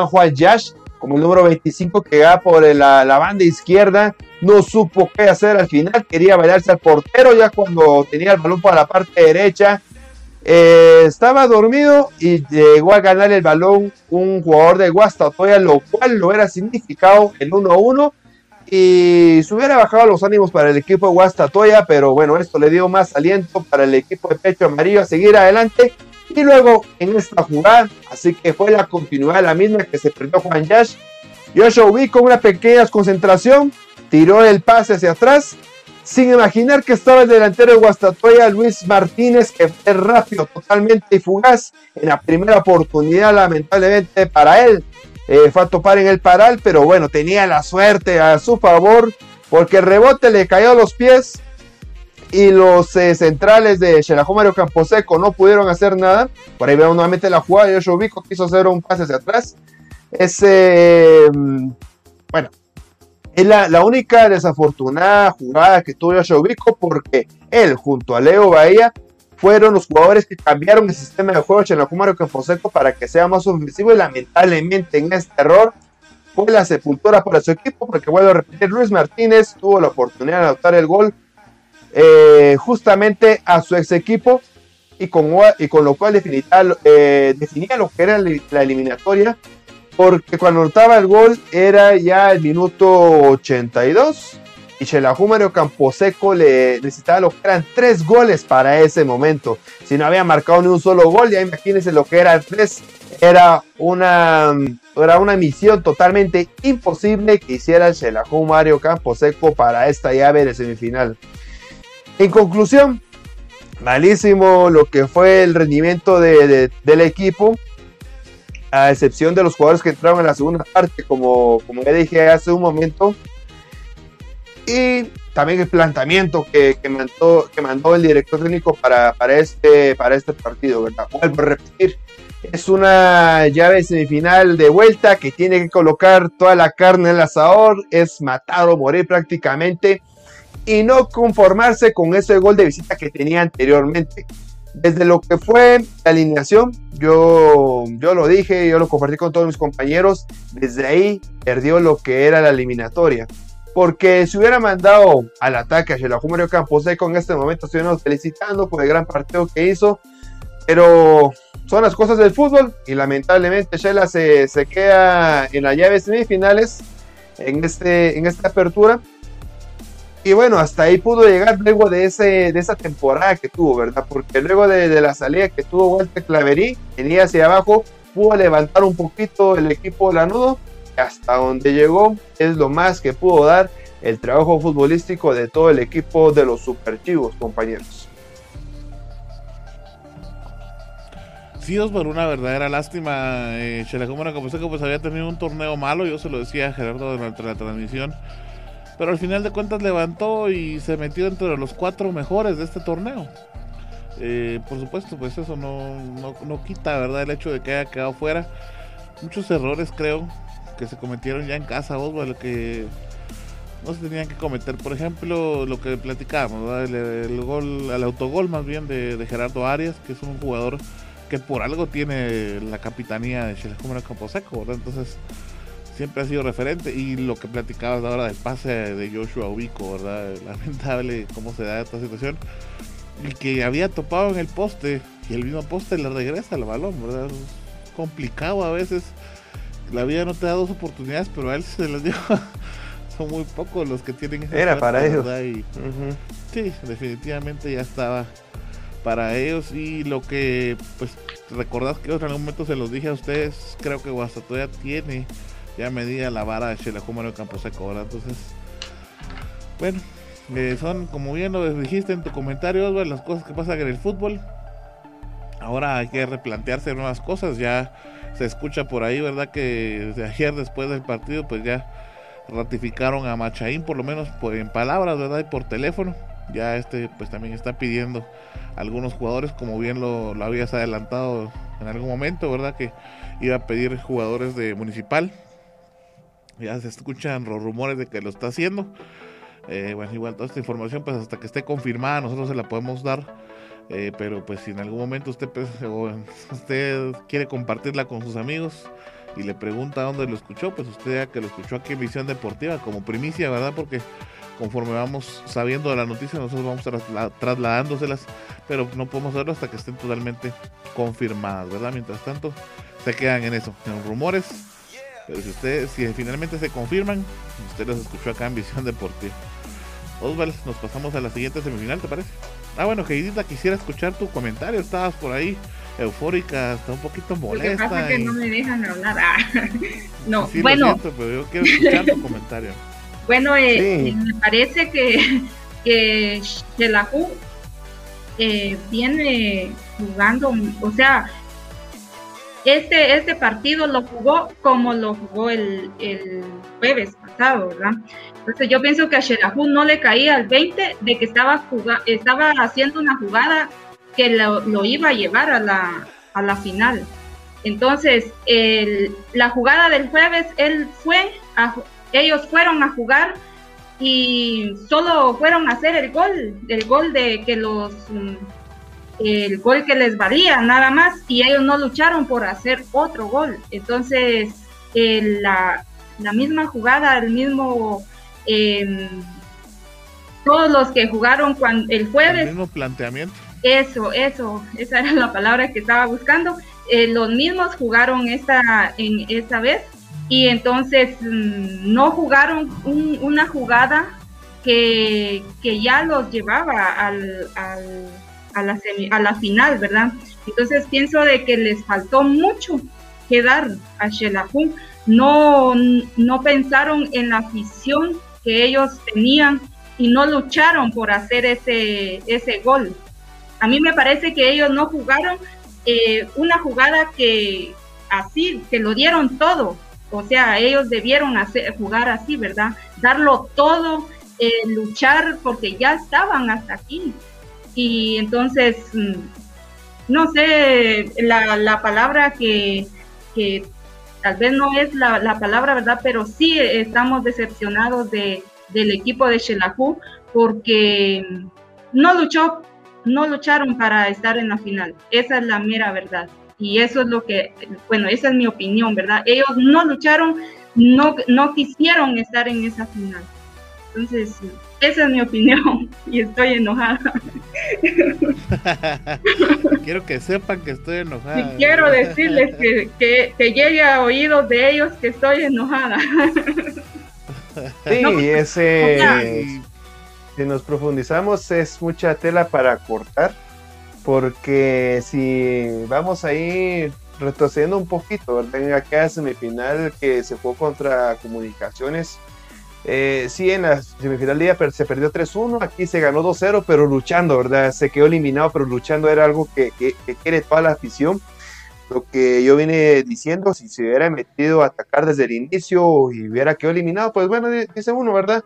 Juan Yash, como el número 25 que va por la, la, banda izquierda, no supo qué hacer al final, quería bailarse al portero ya cuando tenía el balón para la parte derecha, eh, estaba dormido y llegó a ganar el balón un jugador de Guastatoya, lo cual lo hubiera significado el 1-1 y se hubiera bajado los ánimos para el equipo de Guastatoya, pero bueno, esto le dio más aliento para el equipo de Pecho Amarillo a seguir adelante. Y luego en esta jugada, así que fue la continuidad la misma que se perdió Juan Yash. Joshua con una pequeña concentración, tiró el pase hacia atrás sin imaginar que estaba el delantero de Guastatoya, Luis Martínez, que fue rápido, totalmente fugaz. En la primera oportunidad, lamentablemente para él, eh, fue a topar en el paral, pero bueno, tenía la suerte a su favor, porque el rebote le cayó a los pies y los eh, centrales de Xelajú Mario Camposeco no pudieron hacer nada. Por ahí veo nuevamente la jugada, Yoshio Vico quiso hacer un pase hacia atrás. Ese, mm, bueno, es la, única desafortunada jugada que tuvo Vico porque él junto a Leo Bahía fueron los jugadores que cambiaron el sistema de juego de Mario Camposeco para que sea más ofensivo y lamentablemente en este error fue la sepultura para su equipo porque vuelvo a repetir, Luis Martínez tuvo la oportunidad de anotar el gol eh, justamente a su ex equipo y con, y con lo cual eh, definía lo que era la eliminatoria porque cuando anotaba el gol era ya el minuto 82 y Shelahu Mario Camposeco le necesitaba lo que eran tres goles para ese momento. Si no había marcado ni un solo gol, ya imagínense lo que era el tres. Era una, era una misión totalmente imposible que hiciera el Mario Camposeco para esta llave de semifinal. En conclusión, malísimo lo que fue el rendimiento del equipo a excepción de los jugadores que entraron en la segunda parte, como, como ya dije hace un momento. Y también el planteamiento que, que, mandó, que mandó el director técnico para, para, este, para este partido, ¿verdad? Vuelvo a repetir, es una llave semifinal de vuelta que tiene que colocar toda la carne en el asador, es matar o morir prácticamente y no conformarse con ese gol de visita que tenía anteriormente desde lo que fue la alineación, yo, yo lo dije, yo lo compartí con todos mis compañeros, desde ahí perdió lo que era la eliminatoria. Porque si hubiera mandado al ataque a Shelahu Mario Camposeco en este momento, estuviéramos felicitando por el gran partido que hizo. Pero son las cosas del fútbol y lamentablemente Shela se, se queda en la llave semifinales en, este, en esta apertura. Y bueno, hasta ahí pudo llegar luego de, ese, de esa temporada que tuvo, ¿verdad? Porque luego de, la salida que tuvo Walter Claverí, venía hacia abajo, pudo levantar un poquito el equipo Lanudo, hasta donde llegó es lo más que pudo dar el trabajo futbolístico de todo el equipo de los superchivos, compañeros. Sí, por una verdadera lástima. Eh, como pues había tenido un torneo malo, yo se lo decía a Gerardo durante la transmisión pero al final de cuentas levantó y se metió entre los cuatro mejores de este torneo. Eh, por supuesto, pues eso no, no, quita, ¿verdad? El hecho de que haya quedado fuera. Muchos errores creo que se cometieron ya en casa, lo que no se tenían que cometer. Por ejemplo, lo que platicábamos, el, gol, el autogol más bien de, Gerardo Arias, que es un jugador que por algo tiene la capitanía de Chile como Camposeco, ¿verdad? Entonces, siempre ha sido referente y lo que platicabas ahora del pase de Joshua Ubico, ¿verdad? Lamentable cómo se da esta situación. Y que había topado en el poste y el mismo poste le regresa el balón, ¿verdad? Es complicado a veces. La vida no te da dos oportunidades, pero a él se les dio. Son muy pocos los que tienen esa Era para ellos. Sí, definitivamente ya estaba para ellos y lo que pues recordad que en algún momento se los dije a ustedes, creo que Guastatoya tiene ya medida la vara de Xelajú Mario Camposeco, ¿verdad? Entonces, bueno, eh, son como bien lo dijiste en tu comentario, Osvaldo, las cosas que pasan en el fútbol. Ahora hay que replantearse nuevas cosas, ya se escucha por ahí, ¿verdad? Que desde ayer después del partido, pues ya ratificaron a Machaín, por lo menos por, en palabras, ¿verdad? Y por teléfono. Ya este, pues también está pidiendo algunos jugadores, como bien lo habías adelantado en algún momento, ¿verdad? Que iba a pedir jugadores de Municipal. Ya se escuchan los rumores de que lo está haciendo. Eh, bueno, igual toda esta información, pues hasta que esté confirmada, nosotros se la podemos dar. Eh, pero pues si en algún momento usted, pues, usted quiere compartirla con sus amigos y le pregunta dónde lo escuchó, pues usted ya que lo escuchó aquí en Visión Deportiva como primicia, ¿verdad? Porque conforme vamos sabiendo de la noticia, nosotros vamos trasladándoselas, pero no podemos hacerlo hasta que estén totalmente confirmadas, ¿verdad? Mientras tanto, se quedan en eso, en rumores. Pero si ustedes, si finalmente se confirman, usted los escuchó acá en Visión Deportiva. Osvaldo, nos pasamos a la siguiente semifinal, ¿te parece? Ah, bueno, Heidita, quisiera escuchar tu comentario. Estabas por ahí eufórica, está un poquito molesta. Lo que pasa es que no me dejan hablar. Ah, no, bueno. pero yo quiero escuchar tu comentario. Bueno, eh, me parece que, que Shelahu eh, viene jugando, o sea, este, este partido lo jugó como lo jugó el, el jueves pasado, ¿verdad? Entonces yo pienso que a Shelahu no le caía el 20 de que estaba, estaba haciendo una jugada que lo, iba a llevar a la, a la final. Entonces, el, la jugada del jueves, él fue, ellos fueron a jugar y solo fueron a hacer el gol, el gol de que los el gol que les valía nada más y ellos no lucharon por hacer otro gol. Entonces, la, misma jugada, el mismo... Em, todos los que jugaron cuando, el jueves... El mismo planteamiento. Eso, eso, esa era la palabra que estaba buscando. Eh, los mismos jugaron esta, en, esta vez y entonces mm, no jugaron una jugada que, ya los llevaba al a la, a la final, ¿verdad? Entonces pienso de que les faltó mucho que dar a Shelahu. No, no pensaron en la afición que ellos tenían y no lucharon por hacer ese, ese gol. A mí me parece que ellos no jugaron eh, una jugada que así, que lo dieron todo. O sea, ellos debieron hacer, jugar así, ¿verdad? Darlo todo, eh, luchar porque ya estaban hasta aquí y entonces, mm, no sé, la, la palabra que, que, tal vez no es la, la, palabra, ¿verdad? Pero sí estamos decepcionados de, del equipo de Shelahu porque no luchó, no lucharon para estar en la final. Esa es la mera verdad. Y eso es lo que, bueno, esa es mi opinión, ¿verdad? Ellos no lucharon, no, no quisieron estar en esa final. Entonces, esa es mi opinión y estoy enojada. quiero que sepan que estoy enojada. Y quiero decirles que, que, llegue a oídos de ellos que estoy enojada. Sí, ese, si nos profundizamos es mucha tela para cortar, porque si vamos a ir retrocediendo un poquito, ¿verdad? Acá semifinal que se fue contra comunicaciones, eh, sí, en la semifinal día se perdió 3-1, aquí se ganó 2-0, pero luchando, ¿verdad? Se quedó eliminado, pero luchando era algo que, quiere toda la afición. Lo que yo vine diciendo, si se hubiera metido a atacar desde el inicio y hubiera quedado eliminado, pues bueno, dice uno, ¿verdad?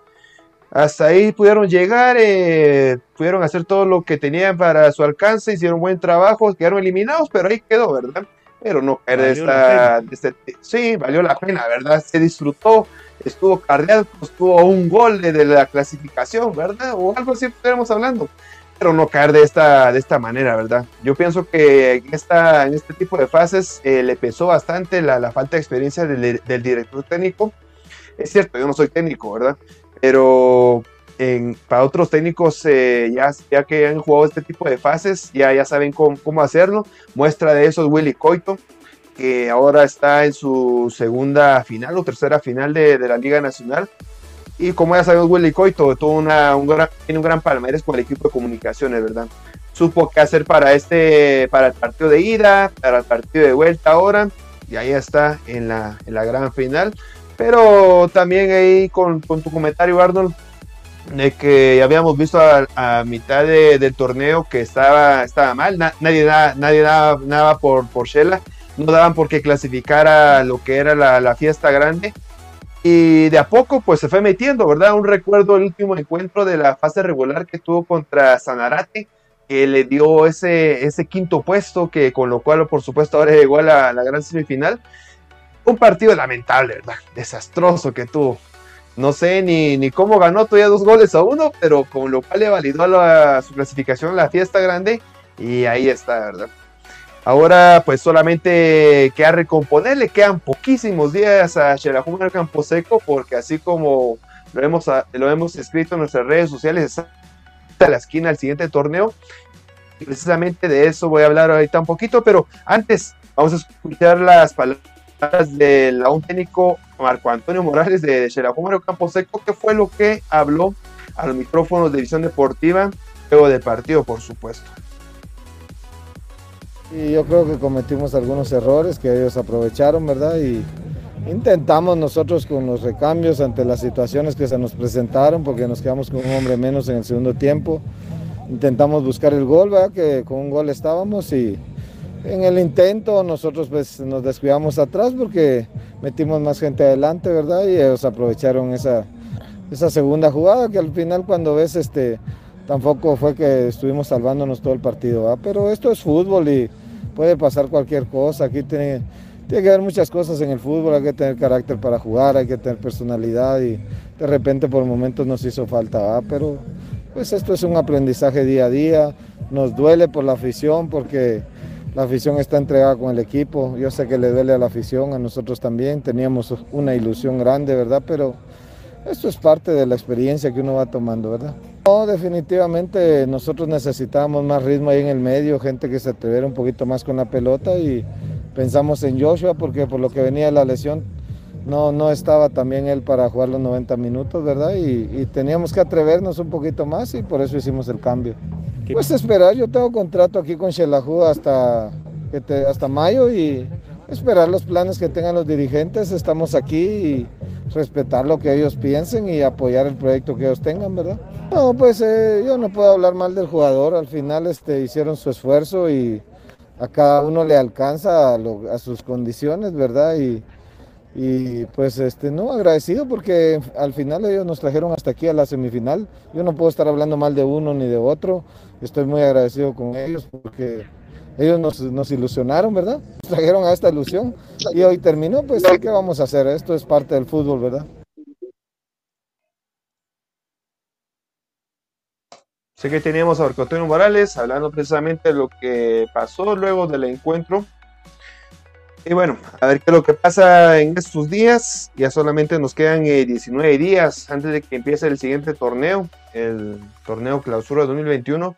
Hasta ahí pudieron llegar, eh, pudieron hacer todo lo que tenían para su alcance, hicieron buen trabajo, quedaron eliminados, pero ahí quedó, ¿verdad? Pero no de esta, de este, sí, valió la pena, ¿verdad? Se disfrutó, estuvo cardíaco, estuvo un gol de, la clasificación, ¿verdad? O algo así estaremos hablando. Pero no caer de esta, de esta manera, ¿verdad? Yo pienso que en, esta, en este tipo de fases eh, le pesó bastante la, falta de experiencia del, director técnico. Es cierto, yo no soy técnico, ¿verdad? Pero en, para otros técnicos, eh, ya, ya que han jugado este tipo de fases, ya, ya saben cómo, cómo hacerlo. Muestra de eso es Willy Coito, que ahora está en su segunda final o tercera final de, la Liga Nacional. Y como ya sabemos, Willy Coito tuvo una, un gran, tiene un gran palmarés con el equipo de comunicaciones, ¿verdad? supo qué hacer para este, para el partido de ida, para el partido de vuelta ahora, y ahí está en la, en la gran final. Pero también ahí con, con tu comentario, Arnold, de que habíamos visto a, mitad del torneo que estaba, estaba mal, nadie, da, nadie daba nada por, por Shela, no daban porque clasificara lo que era la, la, fiesta grande. Y de a poco pues se fue metiendo, ¿verdad? Un recuerdo el último encuentro de la fase regular que tuvo contra Sanarate, que le dio ese, ese quinto puesto, que con lo cual por supuesto ahora llegó a la, gran semifinal. Un partido lamentable, ¿verdad? Desastroso que tuvo. No sé ni, ni cómo ganó todavía dos goles a uno, pero con lo cual le validó la, su clasificación en la fiesta grande y ahí está, ¿verdad? Ahora pues solamente queda recomponer, le quedan poquísimos días a Campo Camposeco porque así como lo hemos, lo hemos escrito en nuestras redes sociales, está a la esquina del siguiente torneo. Y precisamente de eso voy a hablar ahorita un poquito, pero antes vamos a escuchar las palabras del un técnico Marco Antonio Morales de Xelajú Campo Seco, que fue lo que habló a los micrófonos de visión deportiva, luego del partido, por supuesto. Y yo creo que cometimos algunos errores que ellos aprovecharon, ¿verdad? Y intentamos nosotros con los recambios ante las situaciones que se nos presentaron, porque nos quedamos con un hombre menos en el segundo tiempo. Intentamos buscar el gol, ¿verdad? Que con un gol estábamos y en el intento nosotros pues nos descuidamos atrás porque metimos más gente adelante, ¿verdad? Y ellos aprovecharon esa, esa segunda jugada que al final cuando ves este tampoco fue que estuvimos salvándonos todo el partido, ¿verdad? Pero esto es fútbol y puede pasar cualquier cosa. Aquí tiene, tiene que haber muchas cosas en el fútbol, hay que tener carácter para jugar, hay que tener personalidad y de repente por momentos nos hizo falta. Pero pues esto es un aprendizaje día a día, nos duele por la afición porque la afición está entregada con el equipo. Yo sé que le duele a la afición, a nosotros también. Teníamos una ilusión grande, ¿verdad? Pero esto es parte de la experiencia que uno va tomando, ¿verdad? No, definitivamente nosotros necesitamos más ritmo ahí en el medio, gente que se atreviera un poquito más con la pelota y pensamos en Joshua porque por lo que venía de la lesión no, no estaba también él para jugar los 90 minutos, ¿verdad? Y, y teníamos que atrevernos un poquito más y por eso hicimos el cambio. Pues esperar, yo tengo contrato aquí con Xelajú hasta, hasta mayo y esperar los planes que tengan los dirigentes. Estamos aquí y respetar lo que ellos piensen y apoyar el proyecto que ellos tengan, ¿verdad? No, pues eh, yo no puedo hablar mal del jugador. Al final este, hicieron su esfuerzo y a cada uno le alcanza a, a sus condiciones, ¿verdad? Y, y pues este no agradecido porque al final ellos nos trajeron hasta aquí a la semifinal. Yo no puedo estar hablando mal de uno ni de otro. Estoy muy agradecido con ellos porque ellos nos, nos ilusionaron, ¿verdad? Nos trajeron a esta ilusión y hoy terminó, pues ¿qué vamos a hacer? Esto es parte del fútbol, ¿verdad? Que teníamos a Antonio Morales hablando precisamente de lo que pasó luego del encuentro y bueno, a ver qué es lo que pasa en estos días. Ya solamente nos quedan 19 eh, días antes de que empiece el siguiente torneo, el torneo clausura 2021.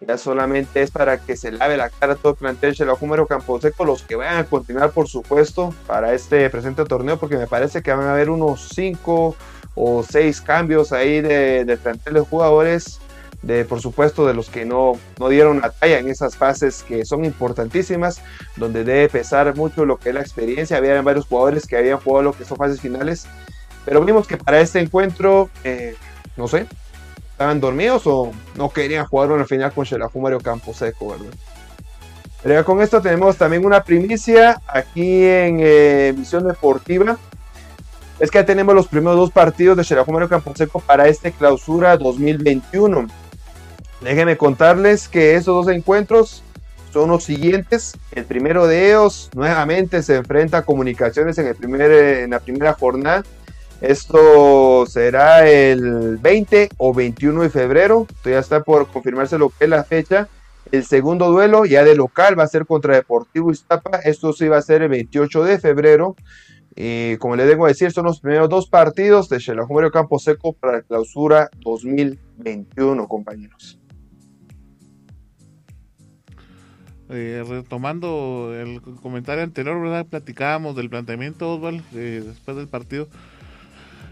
Ya solamente es para que se lave la cara todo el plantel Campo Camposeco, los que vayan a continuar, por supuesto, para este presente torneo, porque me parece que van a haber unos 5 o 6 cambios ahí de, de plantel de jugadores de por supuesto de los que no, no dieron la talla en esas fases que son importantísimas, donde debe pesar mucho lo que es la experiencia. Había varios jugadores que habían jugado lo que son fases finales, pero vimos que para este encuentro, eh, no sé, estaban dormidos o no querían jugar una final con Xelajú Mario Camposeco, ¿verdad? Pero con esto tenemos también una primicia aquí en eh, Visión Deportiva. Es que ya tenemos los primeros dos partidos de Xelajú Mario Camposeco para este clausura 2021. Déjenme contarles que esos dos encuentros son los siguientes. El primero de ellos nuevamente se enfrenta a comunicaciones en, el primer, en la primera jornada. Esto será el 20 o 21 de febrero. ya está por confirmarse lo que es la fecha. El segundo duelo, ya de local, va a ser contra Deportivo Iztapa. Esto sí va a ser el 28 de febrero. Y como les debo decir, son los primeros dos partidos de Xelajumario Campo Seco para la clausura 2021, compañeros. Eh, retomando el comentario anterior, ¿verdad? Platicábamos del planteamiento, Osval, eh, después del partido.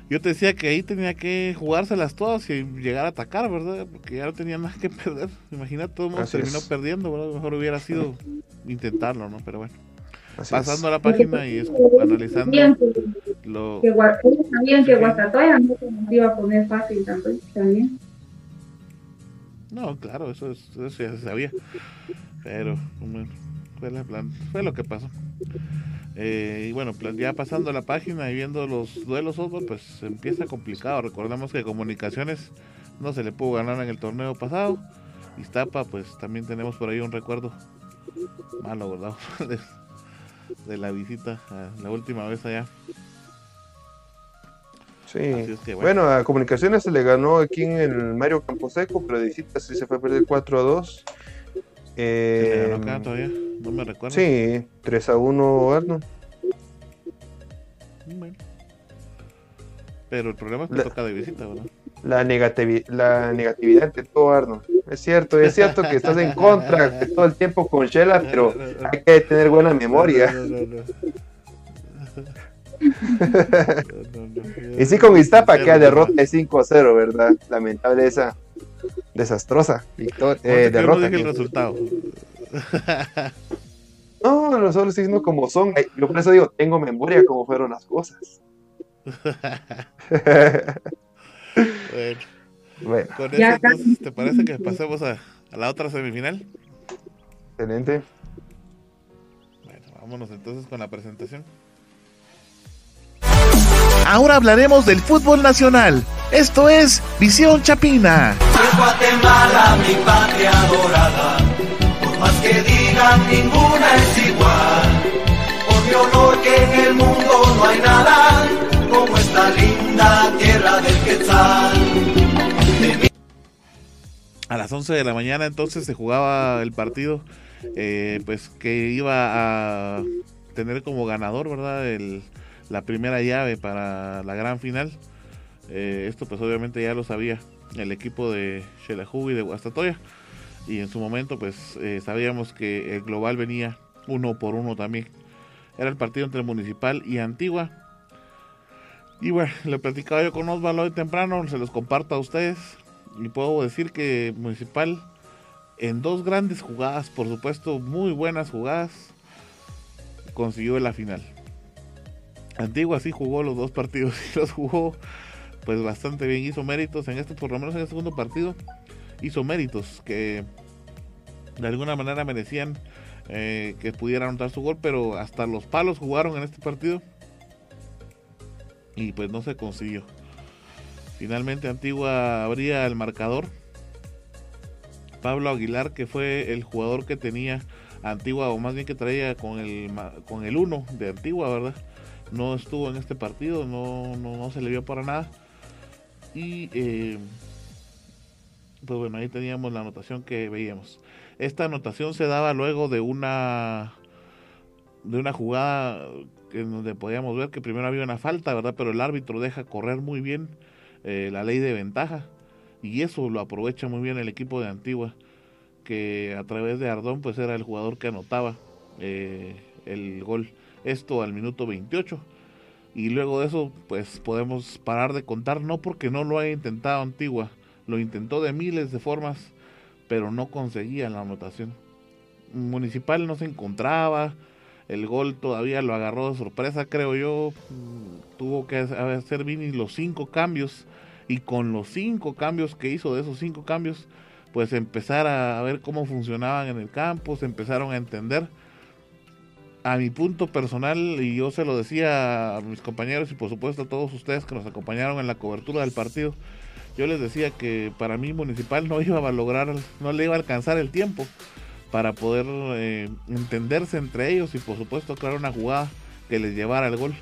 Yo te decía que ahí tenía que jugárselas todas y llegar a atacar, ¿verdad? Porque ya no tenía nada que perder. Imagínate, todo el mundo terminó perdiendo, ¿verdad? Mejor hubiera sido intentarlo, ¿no? Pero bueno. Pasando a la página y analizando lo... Que, sabían que Guastatoya no se iba a poner fácil también. No, claro, eso, eso ya se sabía. Pero fue, la plan, fue lo que pasó. Eh, y bueno, ya pasando a la página y viendo los duelos fútbol, pues empieza complicado. Recordemos que Comunicaciones no se le pudo ganar en el torneo pasado. Iztapa, pues también tenemos por ahí un recuerdo malo, ¿verdad? de, la visita la última vez allá. Sí. bueno. a Comunicaciones se le ganó aquí en el Mario Camposeco, pero de visita sí se fue a perder 4 a 2. Eh, todavía? No me recuerdo. Sí, 3 a 1 Arnold. Pero el problema es que toca de visita, ¿verdad? La, negatividad, la negatividad de todo Arnold. Es cierto, es cierto que estás en contra todo el tiempo con Shela, pero hay que tener buena memoria. y sí, con Iztapa queda derrota de 5 a 0, ¿verdad? Lamentable esa desastrosa victoria, eh, derrota. el resultado. no, nosotros estoy diciendo como son. Yo por eso digo, tengo memoria como fueron las cosas. bueno. Con eso, entonces, ¿te parece que pasemos a, a la otra semifinal? Excelente. Bueno, vámonos entonces con la presentación. Ahora hablaremos del fútbol nacional. Esto es Visión Chapina. Guatemala, mi patria dorada. Por más que digan, ninguna es igual. Por mi honor que en el mundo no hay nada como esta linda tierra del Quetzal. A las 11 de la mañana entonces se jugaba el partido, eh, pues que iba a tener como ganador, ¿verdad? El, la primera llave para la gran final. Eh, esto pues obviamente ya lo sabía el equipo de Xelajú y de Guastatoya. Y en su momento pues eh, sabíamos que el global venía uno por uno también. Era el partido entre Municipal y Antigua. Y bueno, lo platicaba yo con Osvaldo hoy temprano, se los comparto a ustedes. Y puedo decir que Municipal en dos grandes jugadas, por supuesto muy buenas jugadas, consiguió la final. Antigua sí jugó los dos partidos y los jugó pues bastante bien, hizo méritos en este, por lo menos en el segundo partido, hizo méritos que de alguna manera merecían eh, que pudiera anotar su gol, pero hasta los palos jugaron en este partido y pues no se consiguió. Finalmente Antigua abría el marcador. Pablo Aguilar, que fue el jugador que tenía Antigua, o más bien que traía con el, con el 1 de Antigua, ¿verdad? No estuvo en este partido, no, no, se le vio para nada. Y eh, pues bueno, ahí teníamos la anotación que veíamos. Esta anotación se daba luego de una de una jugada en donde podíamos ver que primero había una falta, ¿verdad? Pero el árbitro deja correr muy bien eh, la ley de ventaja y eso lo aprovecha muy bien el equipo de Antigua, que a través de Ardón pues era el jugador que anotaba eh, el gol. Esto al minuto 28. Y luego de eso, pues podemos parar de contar, no porque no lo haya intentado Antigua, lo intentó de miles de formas, pero no conseguía la anotación. Municipal no se encontraba, el gol todavía lo agarró de sorpresa, creo yo. Tuvo que hacer Vini los cinco cambios, y con los cinco cambios que hizo, de esos cinco cambios, pues empezar a ver cómo funcionaban en el campo, se empezaron a entender a mi punto personal, y yo se lo decía a mis compañeros y por supuesto a todos ustedes que nos acompañaron en la cobertura del partido, yo les decía que para mí Municipal no iba a lograr, no le iba a alcanzar el tiempo para poder eh, entenderse entre ellos y por supuesto crear una jugada que les llevara al gol.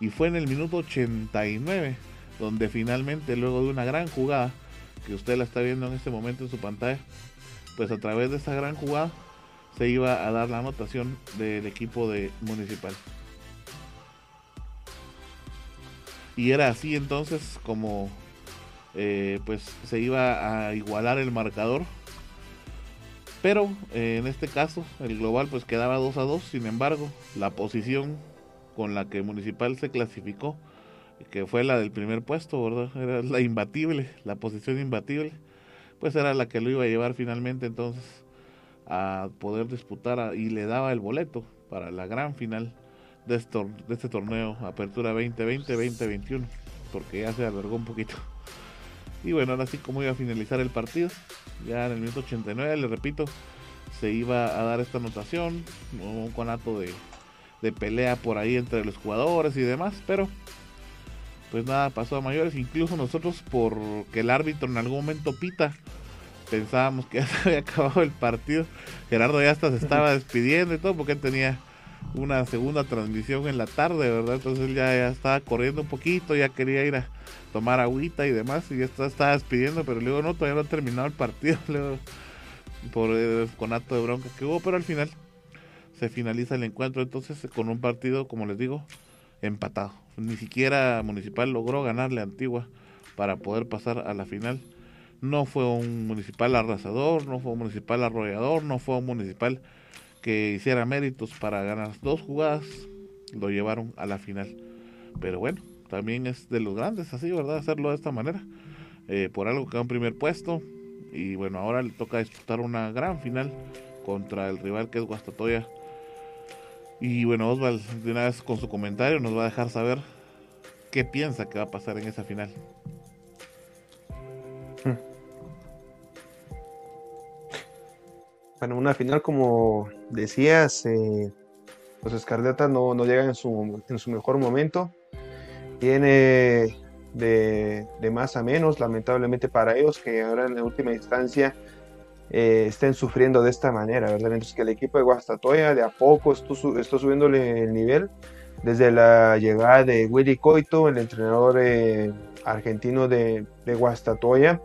Y fue en el minuto 89 donde finalmente luego de una gran jugada, que usted la está viendo en este momento en su pantalla, pues a través de esa gran jugada se iba a dar la anotación del equipo de Municipal. Y era así entonces como eh, pues se iba a igualar el marcador. Pero eh, en este caso el global pues quedaba 2 a 2. Sin embargo, la posición con la que Municipal se clasificó que fue la del primer puesto, ¿verdad? Era la imbatible, la posición imbatible, pues era la que lo iba a llevar finalmente entonces a poder disputar y le daba el boleto para la gran final de este, este torneo Apertura 2020-2021, porque ya se albergó un poquito. Y bueno, ahora sí como iba a finalizar el partido, ya en el minuto 89, le repito, se iba a dar esta anotación, un conato de, de pelea por ahí entre los jugadores y demás, pero pues nada, pasó a mayores, incluso nosotros porque el árbitro en algún momento pita, pensábamos que ya se había acabado el partido, Gerardo ya hasta se estaba despidiendo y todo porque él tenía una segunda transmisión en la tarde, ¿verdad? Entonces él ya, estaba corriendo un poquito, ya quería ir a tomar agüita y demás, y ya estaba despidiendo, pero luego no, todavía no ha terminado el partido, luego por el conato de bronca que hubo, pero al final se finaliza el encuentro entonces con un partido, como les digo, empatado. Ni siquiera Municipal logró ganarle a Antigua para poder pasar a la final. No fue un municipal arrasador, no fue un municipal arrollador, no fue un municipal que hiciera méritos para ganar dos jugadas, lo llevaron a la final. Pero bueno, también es de los grandes así, ¿verdad? Hacerlo de esta manera. Eh, por algo quedó en primer puesto. Y bueno, ahora le toca disputar una gran final contra el rival que es Guastatoya. Y bueno, Osval, de una vez con su comentario, nos va a dejar saber qué piensa que va a pasar en esa final. Bueno, una final, como decías, eh, los Escarletas no, no llegan en su, en su mejor momento. Tiene de, de, más a menos, lamentablemente para ellos, que ahora en la última instancia eh, estén sufriendo de esta manera, ¿verdad? Que el equipo de Guastatoya de a poco está subiéndole el nivel desde la llegada de Willy Coito, el entrenador eh, argentino de, de Guastatoya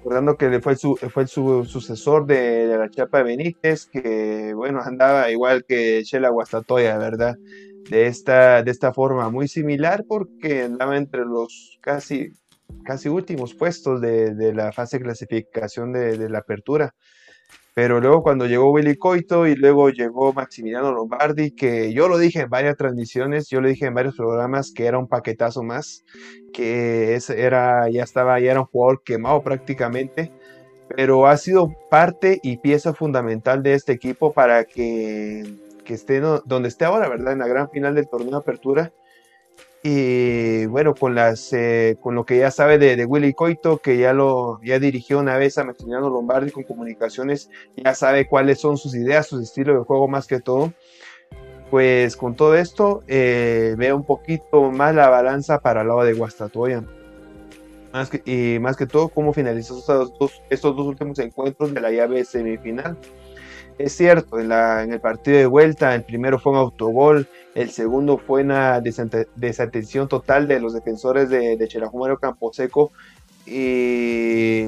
recordando que fue, su, fue su sucesor de, la Chapa de Benítez, que bueno, andaba igual que Chela Guastatoya, ¿verdad? De esta, de esta forma muy similar porque andaba entre los casi, casi últimos puestos de, de la fase de clasificación de, de la apertura. Pero luego cuando llegó Willy Coito y luego llegó Maximiliano Lombardi, que yo lo dije en varias transmisiones, yo lo dije en varios programas que era un paquetazo más, que era, ya estaba, ya era un jugador quemado prácticamente, pero ha sido parte y pieza fundamental de este equipo para que, que esté donde esté ahora, ¿verdad? En la gran final del torneo de apertura y bueno, con, las, eh, con lo que ya sabe de, Willy Coito, que ya lo ya dirigió una vez a Maximiliano Lombardi con comunicaciones, ya sabe cuáles son sus ideas, su estilo de juego más que todo. Pues con todo esto, eh, veo un poquito más la balanza para el lado de Guastatoya. Más que, y más que todo, cómo finalizó estos dos, estos dos últimos encuentros de la llave semifinal. Es cierto, en, el partido de vuelta, el primero fue un autogol, el segundo fue una desatención total de los defensores de, de Campo Camposeco y,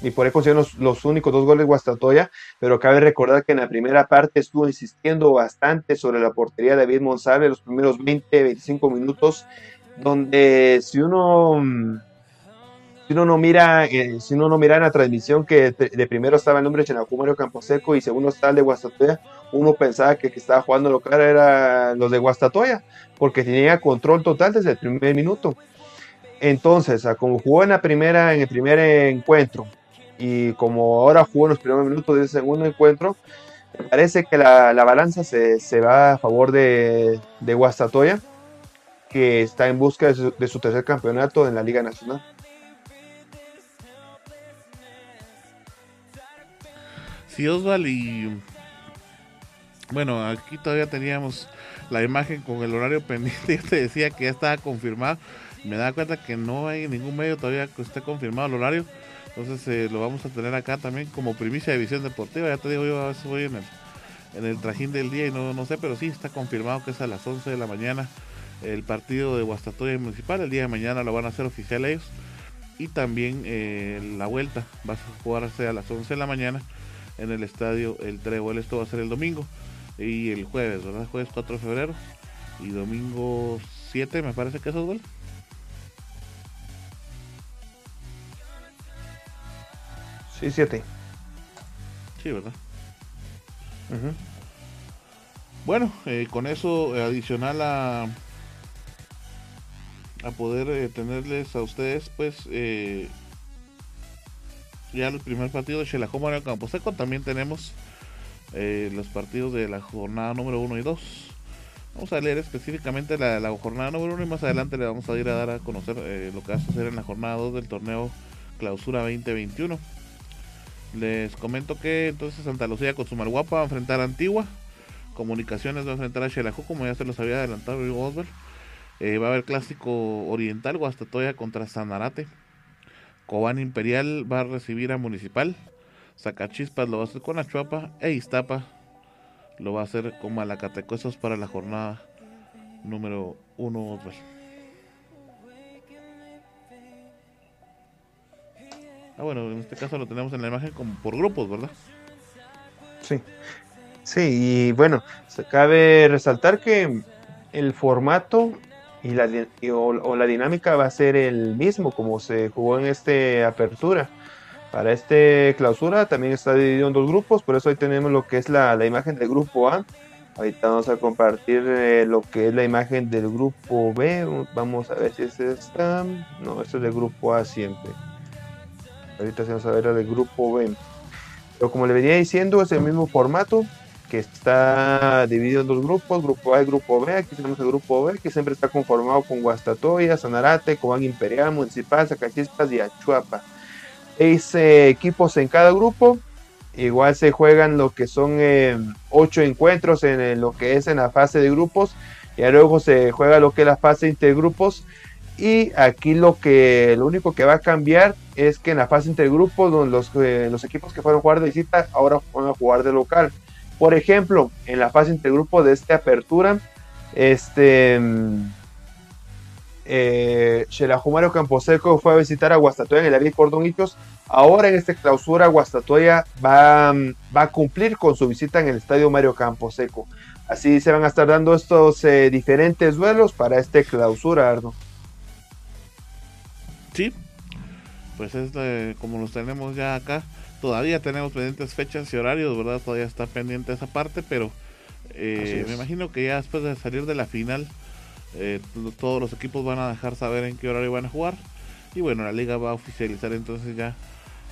y por eso consiguieron los, únicos dos goles Guastatoya, pero cabe recordar que en la primera parte estuvo insistiendo bastante sobre la portería de David Monsalve los primeros 20-25 minutos, donde si uno si uno no mira, eh, si uno no mira en la transmisión que de, primero estaba el nombre de Campo Camposeco y segundo estaba el de Guastatoya, uno pensaba que, que estaba jugando lo claro era los de Guastatoya, porque tenía control total desde el primer minuto. Entonces, como jugó en la primera, en el primer encuentro, y como ahora jugó en los primeros minutos del segundo encuentro, parece que la, la balanza se, se, va a favor de, de Guastatoya, que está en busca de su tercer campeonato en la Liga Nacional. Sí, Osval, y bueno, aquí todavía teníamos la imagen con el horario pendiente. Yo te decía que ya estaba confirmado. Me da cuenta que no hay ningún medio todavía que esté confirmado el horario. Entonces eh, lo vamos a tener acá también como primicia de visión deportiva. Ya te digo, yo a veces voy en el, en el trajín del día y no, no sé, pero sí está confirmado que es a las 11 de la mañana el partido de Guastatoya Municipal. El día de mañana lo van a hacer oficial ellos. Y también eh, la vuelta va a jugarse a las 11 de la mañana en el estadio El Trébol. Esto va a ser el domingo y el jueves, ¿verdad? Jueves 4 de febrero y domingo 7, me parece que es gol. Sí, 7. Sí, ¿verdad? Bueno, eh, con eso eh, adicional a a poder eh, tenerles a ustedes pues eh, ya el primer partido de Xelajoma en Campo Seco. También tenemos eh, los partidos de la jornada número 1 y 2. Vamos a leer específicamente la, jornada número 1 y más adelante le vamos a ir a dar a conocer lo que va a suceder en la jornada 2 del torneo Clausura 2021. Les comento que entonces Santa Lucía con su Marguapa va a enfrentar a Antigua. Comunicaciones va a enfrentar a Xelajú, como ya se los había adelantado Osberg. Eh, va a haber clásico oriental, Guastatoya contra Sanarate. Cobán Imperial va a recibir a Municipal. Zacachispas lo va a hacer con Achuapa. E Iztapa lo va a hacer con Malacateco. Eso es para la jornada número uno. Ah, bueno, en este caso lo tenemos en la imagen como por grupos, ¿verdad? Sí. Sí, y bueno, cabe resaltar que el formato y la, o, la dinámica va a ser el mismo como se jugó en este apertura. Para este clausura también está dividido en dos grupos, por eso hoy tenemos lo que es la, la imagen del grupo A. Ahorita vamos a compartir eh, lo que es la imagen del grupo B. Vamos a ver si es esta. No, esto es del grupo A siempre. Ahorita vamos a ver la del grupo B. Pero como le venía diciendo, es el mismo formato que está dividido en dos grupos, grupo A y grupo B. Aquí tenemos el grupo B, que siempre está conformado con Guastatoya, Sanarate, Cobán Imperial, Municipal, Zacachispas y Achuapa. Seis equipos en cada grupo. Igual se juegan lo que son eh, ocho encuentros en, lo que es en la fase de grupos. Y luego se juega lo que es la fase intergrupos. Y aquí lo que lo único que va a cambiar es que en la fase intergrupos, los, eh, los equipos que fueron a jugar de visita ahora van a jugar de local. Por ejemplo, en la fase intergrupo de esta apertura, este eh, Xelajumario Camposeco fue a visitar a Guastatoya en el David Cordonitos. Ahora en esta clausura, Guastatoya va, va, a cumplir con su visita en el Estadio Mario Camposeco. Así se van a estar dando estos eh, diferentes duelos para esta clausura, Arno. Sí, pues es como los tenemos ya acá. Todavía tenemos pendientes fechas y horarios, ¿verdad? Todavía está pendiente esa parte, pero eh, me imagino que ya después de salir de la final, eh, todos los equipos van a dejar saber en qué horario van a jugar. Y bueno, la liga va a oficializar entonces ya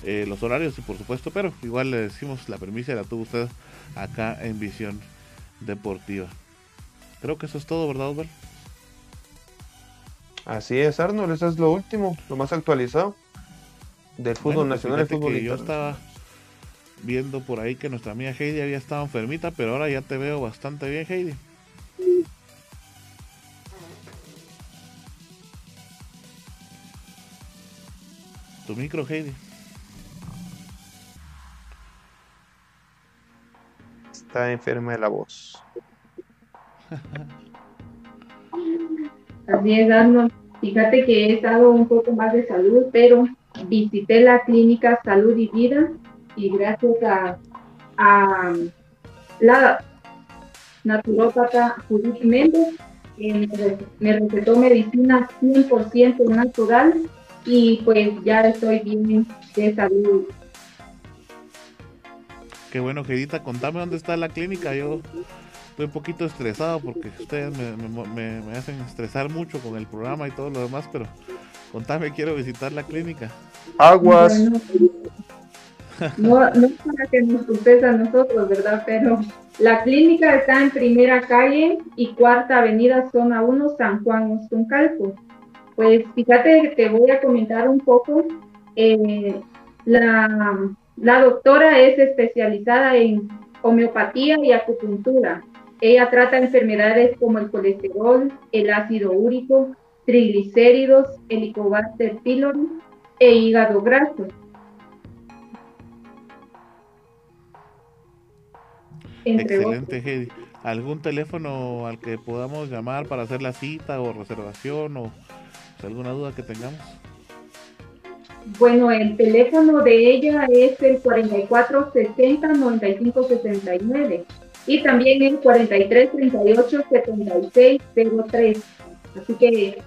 eh, los horarios, y por supuesto, pero igual le decimos la permisa la tuvo usted acá en Visión Deportiva. Creo que eso es todo, ¿verdad, Osvaldo? Así es, Arnold, eso es lo último, lo más actualizado del fútbol pues nacional y fútbol Yo estaba viendo por ahí que nuestra amiga Heidi había estado enfermita, pero ahora ya te veo bastante bien, Heidi. Tu micro, Heidi. Está enferma de la voz. Así es, Arnold. Fíjate que he estado un poco más de salud, pero visité la clínica Salud y Vida y gracias a, la naturópata Judith Méndez me recetó medicina 100% natural y pues ya estoy bien de salud. Qué bueno, Gedita, contame dónde está la clínica. Yo estoy un poquito estresado porque ustedes me, me hacen estresar mucho con el programa y todo lo demás, pero contame, quiero visitar la clínica. Aguas. no, no es para que nos culpes a nosotros, ¿verdad? Pero la clínica está en Primera Calle y Cuarta Avenida, Zona 1, San Juan, Ostuncalco. Pues fíjate que te voy a comentar un poco. Eh, la, la doctora es especializada en homeopatía y acupuntura. Ella trata enfermedades como el colesterol, el ácido úrico, triglicéridos, helicobacter pylori e hígado graso. Excelente, Heidi. ¿Algún teléfono al que podamos llamar para hacer la cita o reservación o pues, alguna duda que tengamos? Bueno, el teléfono de ella es el 4460-9569 y también el 4338-7603. Así que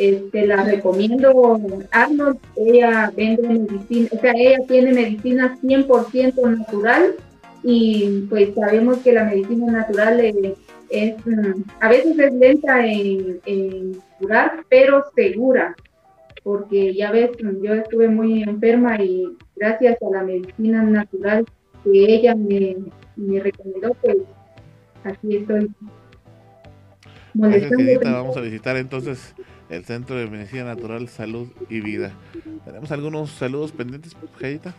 este, la recomiendo, Arnold, ella vende medicina, o sea, ella tiene medicina 100% natural y pues sabemos que la medicina natural es, mm, a veces es lenta en, curar, pero segura, porque ya ves, yo estuve muy enferma y gracias a la medicina natural que ella me, me recomendó, pues aquí estoy. vamos a visitar entonces el Centro de Medicina Natural, Salud y Vida. ¿Tenemos algunos saludos pendientes, Gedita?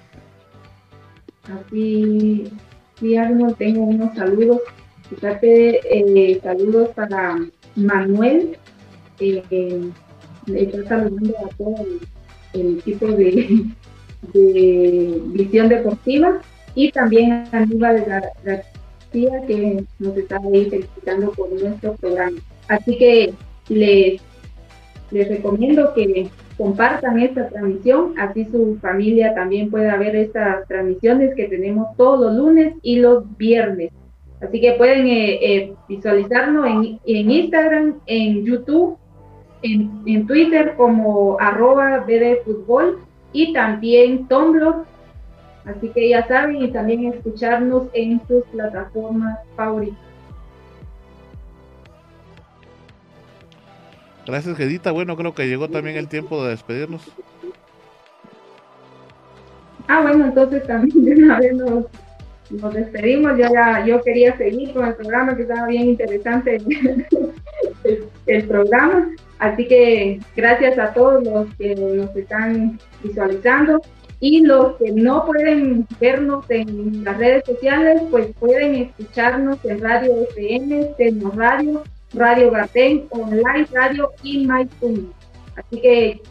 Así, sí, Arnold, tengo unos saludos. Fíjate, eh, saludos para Manuel. Eh, le está saludando a todo el, equipo de, de, visión deportiva y también a Aníbal García que nos está ahí felicitando por nuestro programa. Así que les les recomiendo que compartan esta transmisión, así su familia también pueda ver estas transmisiones que tenemos todos los lunes y los viernes. Así que pueden eh, eh, visualizarnos en, Instagram, en YouTube, en, Twitter como arroba Fútbol y también Tumblr. Así que ya saben y también escucharnos en sus plataformas favoritas. Gracias, Gedita. Bueno, creo que llegó también el tiempo de despedirnos. Ah, bueno, entonces también de una vez nos, despedimos. Ya, ya, yo quería seguir con el programa, que estaba bien interesante el, programa. Así que gracias a todos los que nos están visualizando y los que no pueden vernos en las redes sociales, pues pueden escucharnos en Radio FM, Tecno Radio Radio Gatén, Online Radio y MyTunes. Así que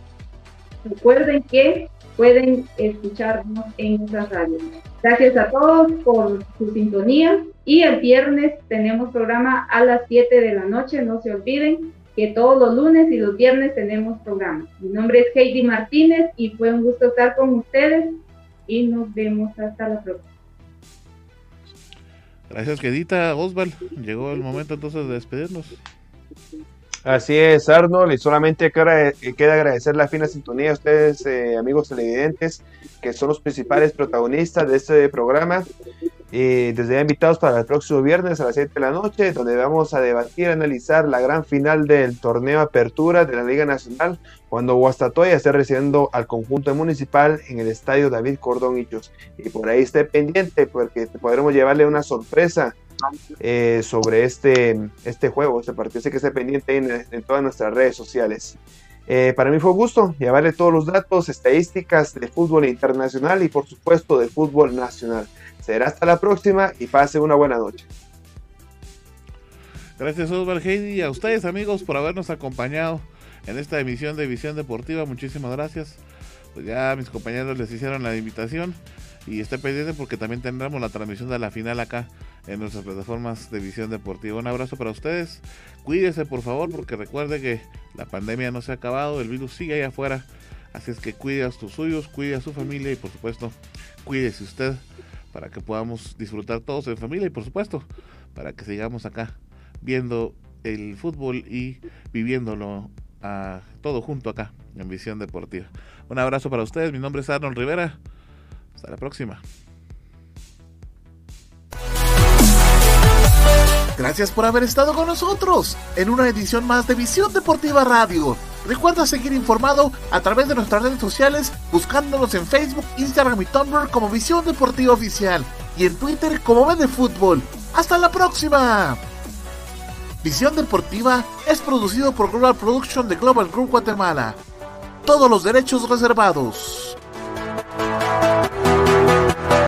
recuerden que pueden escucharnos en esas radios. Gracias a todos por su sintonía y el viernes tenemos programa a las 7 de la noche, no se olviden que todos los lunes y los viernes tenemos programa. Mi nombre es Heidi Martínez y fue un gusto estar con ustedes y nos vemos hasta la próxima. Gracias, quedita Osval. Llegó el momento entonces de despedirnos. Así es, Arnold, y solamente queda agradecer la fina sintonía a ustedes, eh, amigos televidentes, que son los principales protagonistas de este programa. Y desde ya invitados para el próximo viernes a las 7 de la noche, donde vamos a debatir, analizar la gran final del torneo Apertura de la Liga Nacional, cuando Guastatoya esté recibiendo al conjunto municipal en el estadio David Cordón Hichos. Y por ahí esté pendiente, porque podremos llevarle una sorpresa eh, sobre este, este juego, este partido. Así que esté pendiente en, en todas nuestras redes sociales. Eh, para mí fue un gusto llevarle todos los datos, estadísticas de fútbol internacional y por supuesto de fútbol nacional. Será hasta la próxima y pase una buena noche. Gracias Osvaldo Heidi y a ustedes amigos por habernos acompañado en esta emisión de Visión Deportiva. Muchísimas gracias. Pues ya mis compañeros les hicieron la invitación y esté pendiente porque también tendremos la transmisión de la final acá en nuestras plataformas de visión deportiva. Un abrazo para ustedes. Cuídese por favor porque recuerde que la pandemia no se ha acabado, el virus sigue ahí afuera. Así es que cuide a tus suyos, cuide a su familia y por supuesto cuídese usted para que podamos disfrutar todos en familia y por supuesto para que sigamos acá viendo el fútbol y viviéndolo a, todo junto acá en Visión Deportiva. Un abrazo para ustedes, mi nombre es Arnold Rivera. Hasta la próxima. Gracias por haber estado con nosotros en una edición más de Visión Deportiva Radio. Recuerda seguir informado a través de nuestras redes sociales buscándonos en Facebook, Instagram y Tumblr como Visión Deportiva Oficial y en Twitter como Vende Fútbol. ¡Hasta la próxima! Visión Deportiva es producido por Global Production de Global Group Guatemala. Todos los derechos reservados.